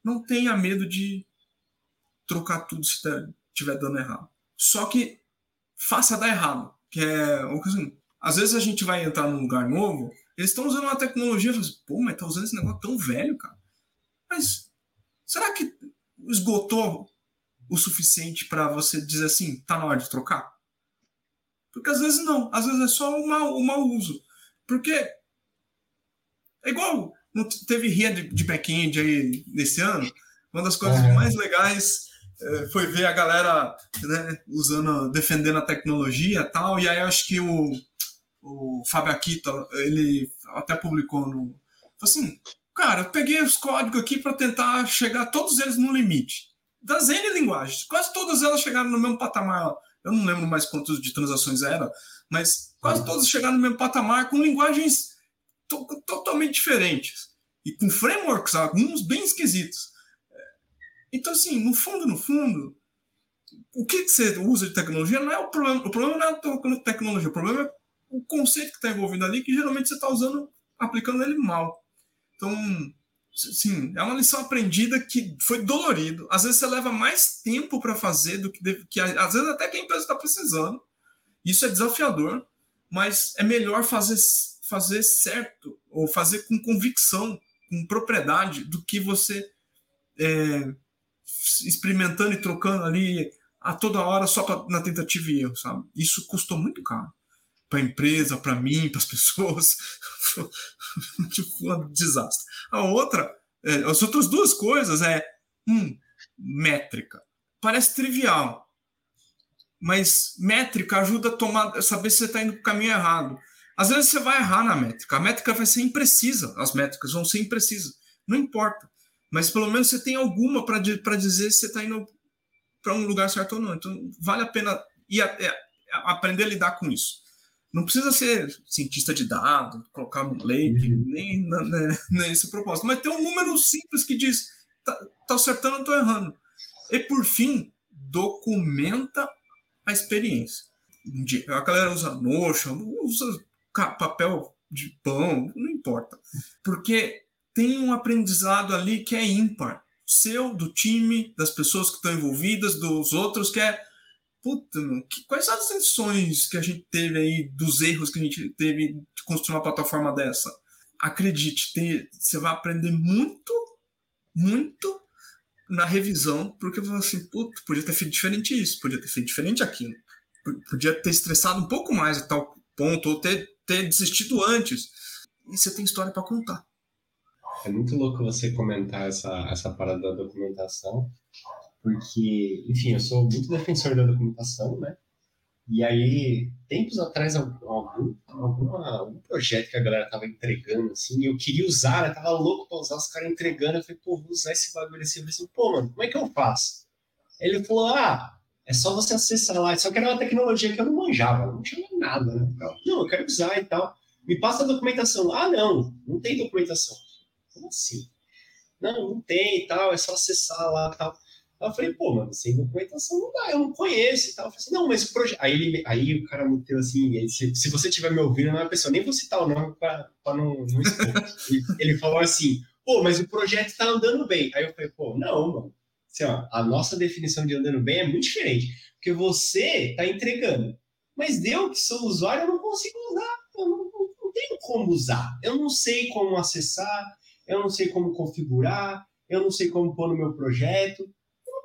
não tenha medo de trocar tudo se estiver dando errado. Só que faça dar errado que é assim, às vezes a gente vai entrar num lugar novo, eles estão usando uma tecnologia, assim, pô, mas tá usando esse negócio tão velho, cara. Mas será que esgotou o suficiente para você dizer assim, tá na hora de trocar? Porque às vezes não, às vezes é só o mau, o mau uso. Porque é igual, não teve RIA de, de back-end aí nesse ano, uma das coisas é. mais legais é, foi ver a galera né, usando, defendendo a tecnologia e tal, e aí acho que o, o Fábio Akita, ele até publicou no. assim, cara, eu peguei os códigos aqui para tentar chegar todos eles no limite. Das N linguagens, quase todas elas chegaram no mesmo patamar. Eu não lembro mais quantos de transações era, mas quase todas chegaram no mesmo patamar com linguagens to totalmente diferentes e com frameworks, alguns bem esquisitos. Então, assim, no fundo, no fundo, o que, que você usa de tecnologia não é o problema. O problema não é a tecnologia, o problema é o conceito que está envolvido ali, que geralmente você está usando, aplicando ele mal. Então, sim, é uma lição aprendida que foi dolorido. Às vezes você leva mais tempo para fazer do que, que às vezes até que a empresa está precisando. Isso é desafiador, mas é melhor fazer, fazer certo ou fazer com convicção, com propriedade, do que você é, experimentando e trocando ali a toda hora só pra, na tentativa e erro, sabe? Isso custou muito caro. Para a empresa, para mim, para as pessoas. tipo, um desastre. A outra, é, as outras duas coisas é, um, métrica. Parece trivial, mas métrica ajuda a tomar, saber se você está indo para o caminho errado. Às vezes você vai errar na métrica. A métrica vai ser imprecisa. As métricas vão ser imprecisas. Não importa mas pelo menos você tem alguma para dizer se você está indo para um lugar certo ou não. Então, vale a pena ir a, é, aprender a lidar com isso. Não precisa ser cientista de dados, colocar um lake, uhum. nem, né, nem esse propósito, mas tem um número simples que diz: tá, tá acertando ou tô errando. E por fim, documenta a experiência. A galera usa Notion, usa papel de pão, não importa. Porque tem um aprendizado ali que é ímpar. Seu, do time, das pessoas que estão envolvidas, dos outros, que é. Puta, quais são as lições que a gente teve aí, dos erros que a gente teve de construir uma plataforma dessa? Acredite, você vai aprender muito, muito na revisão, porque você assim, puta, podia ter feito diferente isso, podia ter feito diferente aquilo, podia ter estressado um pouco mais a tal ponto, ou ter, ter desistido antes. E você tem história para contar. É muito louco você comentar essa, essa parada da documentação, porque, enfim, eu sou muito defensor da documentação, né? E aí, tempos atrás, algum, alguma, algum projeto que a galera tava entregando, assim, eu queria usar, eu tava louco pra usar os caras entregando, eu falei, pô, vou usar esse bagulho assim, eu falei assim, pô, mano, como é que eu faço? Ele falou, ah, é só você acessar lá, só que era uma tecnologia que eu não manjava, não tinha nada, né? Não, eu quero usar e tal. Me passa a documentação. Ah, não, não tem documentação. Como assim? Não, não tem e tal, é só acessar lá e tal. Eu falei, pô, mano, sem documentação não dá, eu não conheço e tal. Eu falei assim, não, mas o projeto. Aí, ele, aí o cara meteu assim, se, se você estiver me ouvindo, não é uma pessoa, nem vou citar o nome para não, não expor. ele, ele falou assim, pô, mas o projeto está andando bem. Aí eu falei, pô, não, mano. Assim, ó, a nossa definição de andando bem é muito diferente. Porque você está entregando. Mas eu, que sou usuário, eu não consigo usar. Eu não, não, não tenho como usar. Eu não sei como acessar eu não sei como configurar, eu não sei como pôr no meu projeto,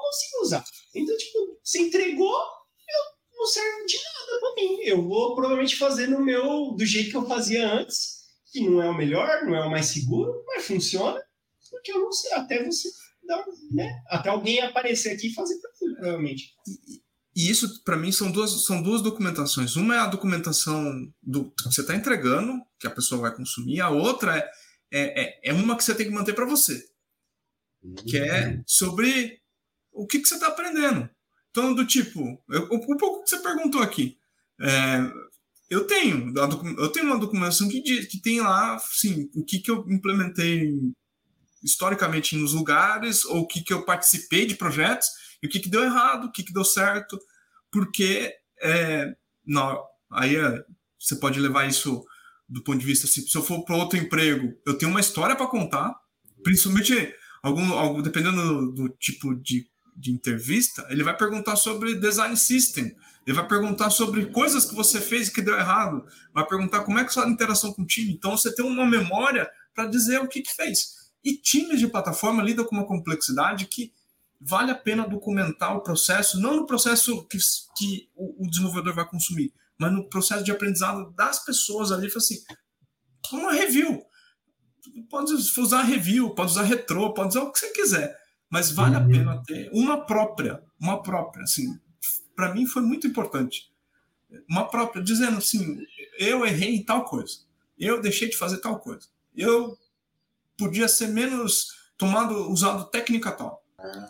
consigo usar. Então, tipo, se entregou, eu não serve de nada para mim. Eu vou provavelmente fazer no meu, do jeito que eu fazia antes, que não é o melhor, não é o mais seguro, mas funciona, porque eu não sei, até você dar, né? Até alguém aparecer aqui e fazer para mim, provavelmente. E isso, para mim, são duas, são duas documentações. Uma é a documentação do que você está entregando, que a pessoa vai consumir, a outra é é, é, uma que você tem que manter para você, que é sobre o que, que você está aprendendo. Então, do tipo, eu, um pouco que você perguntou aqui, é, eu tenho, eu tenho uma documentação que, diz, que tem lá, sim, o que, que eu implementei historicamente nos lugares, ou o que, que eu participei de projetos, e o que, que deu errado, o que, que deu certo, porque é, não, aí é, você pode levar isso do ponto de vista assim, se eu for para outro emprego, eu tenho uma história para contar, principalmente algum, algum dependendo do, do tipo de, de entrevista, ele vai perguntar sobre design system, ele vai perguntar sobre coisas que você fez que deu errado, vai perguntar como é que sua interação com o time. Então você tem uma memória para dizer o que, que fez. E times de plataforma lidam com uma complexidade que vale a pena documentar o processo, não no processo que, que o, o desenvolvedor vai consumir, mas no processo de aprendizado das pessoas ali, assim, uma review. Pode usar review, pode usar retrô, pode usar o que você quiser, mas vale uhum. a pena ter uma própria, uma própria, assim, para mim foi muito importante. Uma própria, dizendo assim, eu errei em tal coisa, eu deixei de fazer tal coisa, eu podia ser menos tomado, usado técnica tal.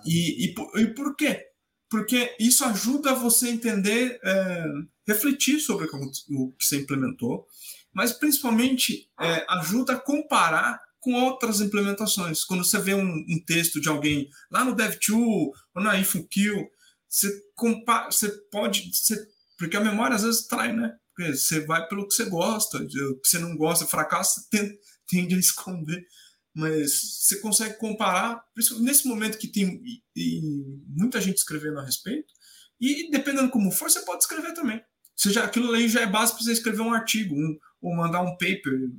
E, e, e por quê? Porque isso ajuda você a entender, é, refletir sobre o que você implementou, mas principalmente é, ajuda a comparar com outras implementações. Quando você vê um, um texto de alguém lá no DevTool ou na InfoKill, você, compara, você pode. Você, porque a memória às vezes trai, né? Porque você vai pelo que você gosta, o que você não gosta, fracasso, tende, a esconder. Mas você consegue comparar, nesse momento que tem e, e muita gente escrevendo a respeito, e dependendo como for, você pode escrever também. Você já, aquilo aí já é base para você escrever um artigo, um, ou mandar um paper,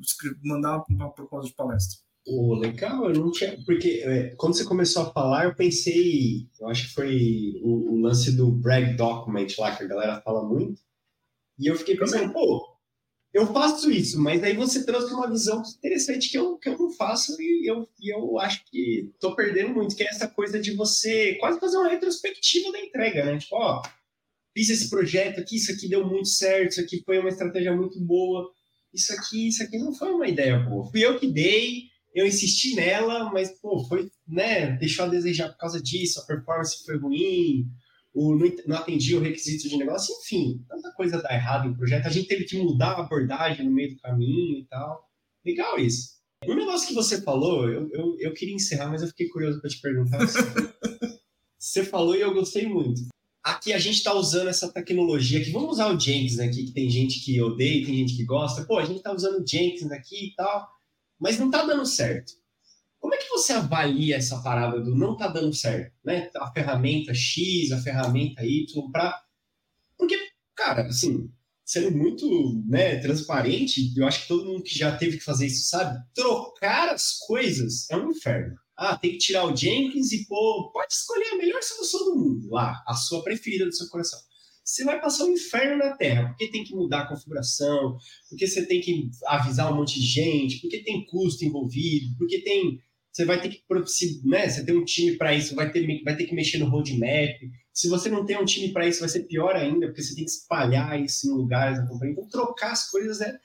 mandar uma proposta de palestra. Oh, legal, eu não tinha. Porque é, quando você começou a falar, eu pensei. Eu acho que foi o, o, lance do brag document lá, que a galera fala muito. E eu fiquei pensando, pô, eu faço isso, mas aí você trouxe uma visão interessante que eu, que eu não faço e eu, e eu acho que tô perdendo muito, que é essa coisa de você quase fazer uma retrospectiva da entrega, né? Tipo, ó, fiz esse projeto aqui, isso aqui deu muito certo, isso aqui foi uma estratégia muito boa isso aqui, isso aqui não foi uma ideia boa. Fui eu que dei, eu insisti nela, mas, pô, foi, né, deixou a desejar por causa disso, a performance foi ruim, o, não, não atendi o requisito de negócio, enfim, tanta coisa dá errado em projeto. A gente teve que mudar a abordagem no meio do caminho e tal. Legal isso. Um negócio que você falou, eu, eu, eu queria encerrar, mas eu fiquei curioso para te perguntar. Assim. você falou e eu gostei muito aqui a gente está usando essa tecnologia aqui. Vamos usar o Jenkins aqui, que tem gente que odeia, tem gente que gosta. Pô, a gente está usando o Jenkins aqui e tal, mas não está dando certo. Como é que você avalia essa parada do não está dando certo? Né? A ferramenta X, a ferramenta Y, para. Porque, cara, assim, sendo muito né, transparente, eu acho que todo mundo que já teve que fazer isso sabe, trocar as coisas é um inferno ah, tem que tirar o Jenkins e pô, pode escolher a melhor solução do mundo lá, a sua preferida do seu coração. Você vai passar um inferno na Terra, porque tem que mudar a configuração, porque você tem que avisar um monte de gente, porque tem custo envolvido, porque tem você vai ter que né, você tem um time para isso, vai ter, vai ter que mexer no roadmap. Se você não tem um time para isso, vai ser pior ainda, porque você tem que espalhar isso em lugares da companhia. Então, trocar as coisas é,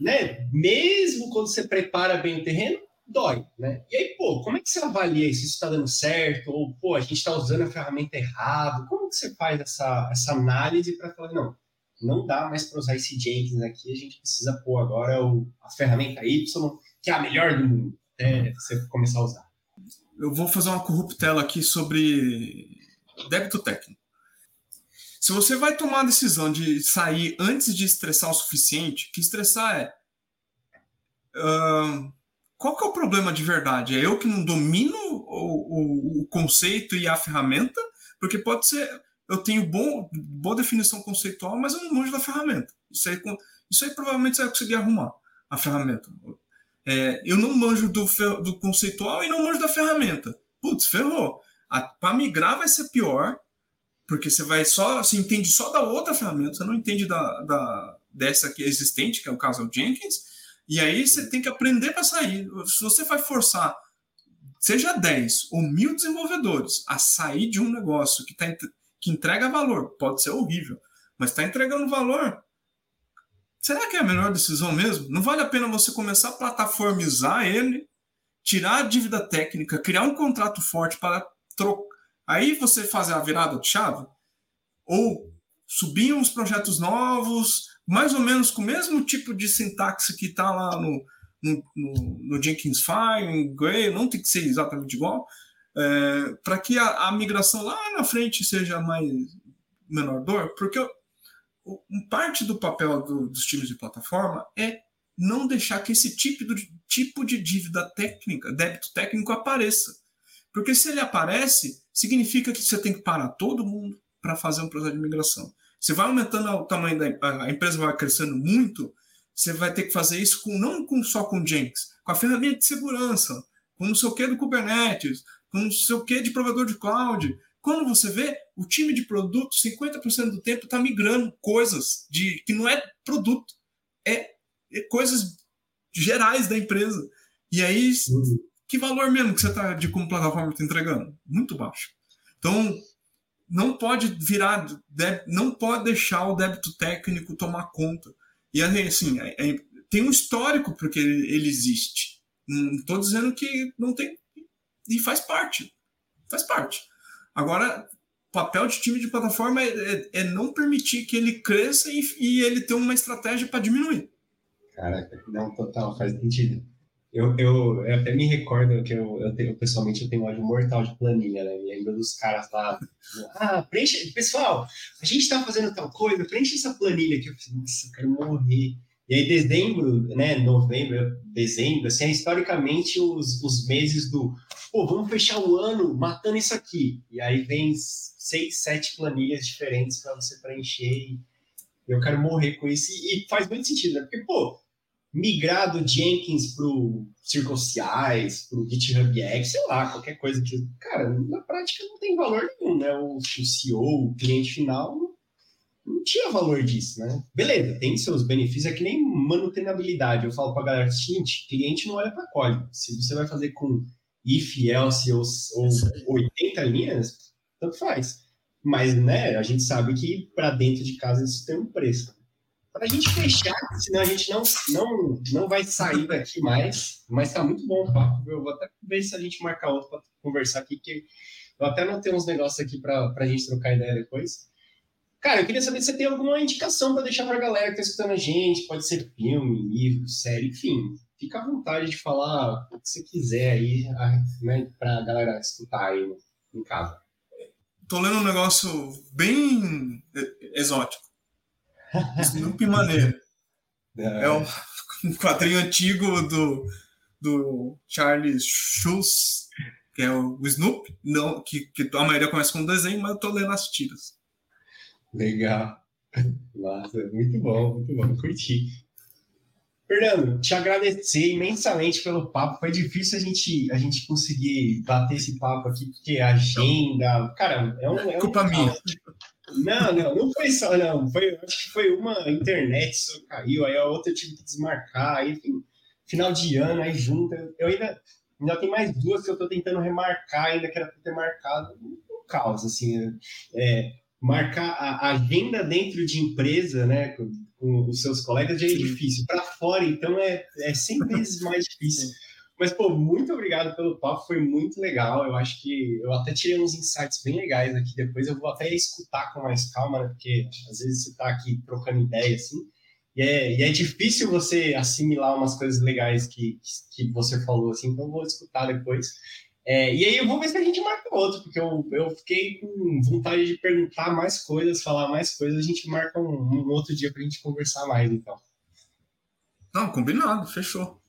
né, mesmo quando você prepara bem o terreno, dói, né? E aí, pô, como é que você avalia se isso está dando certo? Ou, pô, a gente está usando a ferramenta errado? Como que você faz essa, essa análise para falar, não, não dá mais para usar esse Jenkins aqui, a gente precisa pôr agora o, a ferramenta Y, que é a melhor do mundo, até você começar a usar. Eu vou fazer uma corruptela aqui sobre débito técnico. Se você vai tomar a decisão de sair antes de estressar o suficiente, que estressar é... Uh, qual que é o problema de verdade? É eu que não domino o, o, o conceito e a ferramenta? Porque pode ser, eu tenho bom, boa definição conceitual, mas eu não manjo da ferramenta. Isso aí, isso aí provavelmente você vai conseguir arrumar a ferramenta. É, eu não manjo do, do conceitual e não manjo da ferramenta. Putz, ferrou. Para migrar vai ser pior, porque você vai só, você entende só da outra ferramenta, você não entende da, da dessa aqui existente, que é o caso do Jenkins, e aí você tem que aprender para sair. Se você vai forçar, seja 10 ou mil desenvolvedores a sair de um negócio que, tá, que entrega valor, pode ser horrível, mas está entregando valor. Será que é a melhor decisão mesmo? Não vale a pena você começar a plataformizar ele, tirar a dívida técnica, criar um contrato forte para trocar. Aí você fazer a virada de chave? Ou subir uns projetos novos, mais ou menos com o mesmo tipo de sintaxe que está lá no, no, no, no, Jenkins File, em Gray, não tem que ser exatamente igual, é, para que a, a, migração lá na frente seja mais menor dor, porque o, parte do papel do, dos times de plataforma é não deixar que esse tipo de, tipo de dívida técnica, débito técnico apareça. Porque se ele aparece, significa que você tem que parar todo mundo para fazer um processo de migração. Você vai aumentando o tamanho da a empresa vai crescendo muito, você vai ter que fazer isso com não com, só com Jenkins, com a ferramenta de segurança, com não sei o que do Kubernetes, com não sei o que de provedor de cloud. Quando você vê, o time de produto, 50% do tempo está migrando coisas de que não é produto, é, é coisas gerais da empresa. E aí, uhum. que valor mesmo que você está de como plataforma está entregando? Muito baixo. Então, não pode virar, não pode deixar o débito técnico tomar conta. E assim, é, é, tem um histórico porque ele, ele existe. Não estou dizendo que não tem. E faz parte. Faz parte. Agora, papel de time de plataforma é, é, é não permitir que ele cresça e, e ele tenha uma estratégia para diminuir. Caraca, não, total, faz sentido. Eu, eu, eu, até me recordo que eu, eu, tenho, pessoalmente eu tenho ódio mortal de planilha, né? Me lembro dos caras lá. Ah, preenche. Pessoal, a gente tá fazendo tal coisa, preenche essa planilha aqui. Eu falei, nossa, eu quero morrer. E aí, dezembro, né? Novembro, dezembro, assim, é historicamente os, os meses do pô, vamos fechar o ano matando isso aqui. E aí vem seis, sete planilhas diferentes para você preencher. E eu quero morrer com isso. E, faz muito sentido, né? Porque, pô, migrar do Jenkins pro Circociais, pro GitHub X, sei lá, qualquer coisa que, cara, na prática não tem valor nenhum, né? O, o CEO, o cliente final, não tinha valor disso, né? Beleza, tem seus benefícios, é que nem manutenabilidade. Eu falo pra galera, seguinte, cliente não olha para código. Se você vai fazer com if, else ou, ou 80 linhas, tanto faz. Mas, né, a gente sabe que para dentro de casa isso tem um preço. Para a gente fechar, senão a gente não, não, não vai sair daqui mais, mas tá muito bom o papo. Eu vou até ver se a gente marca outro para conversar aqui, que eu até não tenho uns negócios aqui para a gente trocar ideia depois. Cara, eu queria saber se você tem alguma indicação para deixar para a galera que está escutando a gente. Pode ser filme, livro, série, enfim fica à vontade de falar o que você quiser aí, né, pra galera escutar aí em casa. Tô lendo um negócio bem exótico. Snoopy maneiro. É, é um, um, quadrinho antigo do, do Charles Schulz, que é o, o Snoopy, não, que, que a maioria conhece como desenho, mas eu tô lendo as tiras. Legal. Muito bom, muito bom, curti. Fernando, te agradecer imensamente pelo papo. Foi difícil a gente, a gente conseguir bater esse papo aqui, porque a agenda. Cara, é um. É Culpa um... minha. Não, não, não foi só, não. Foi, acho que foi uma internet só caiu, aí a outra eu tive que desmarcar, aí, enfim, final de ano, aí junta. Eu ainda, ainda tem mais duas que eu tô tentando remarcar, ainda que era pra ter marcado. Um caos, assim. É, marcar a agenda dentro de empresa, né? com os seus colegas já é difícil. Para fora, então, é, é 100 vezes mais difícil. Mas, pô, muito obrigado pelo papo, foi muito legal. Eu acho que eu até tirei uns insights bem legais aqui. Depois eu vou até escutar com mais calma, né? Porque às vezes você está aqui trocando ideia, assim. E é, e é difícil você assimilar umas coisas legais que, que você falou, assim. Então, eu vou escutar depois. É, e aí eu vou ver se a gente marca outro, porque eu, eu fiquei com vontade de perguntar mais coisas, falar mais coisas. A gente marca um, um outro dia para a gente conversar mais, então. Não, combinado, fechou.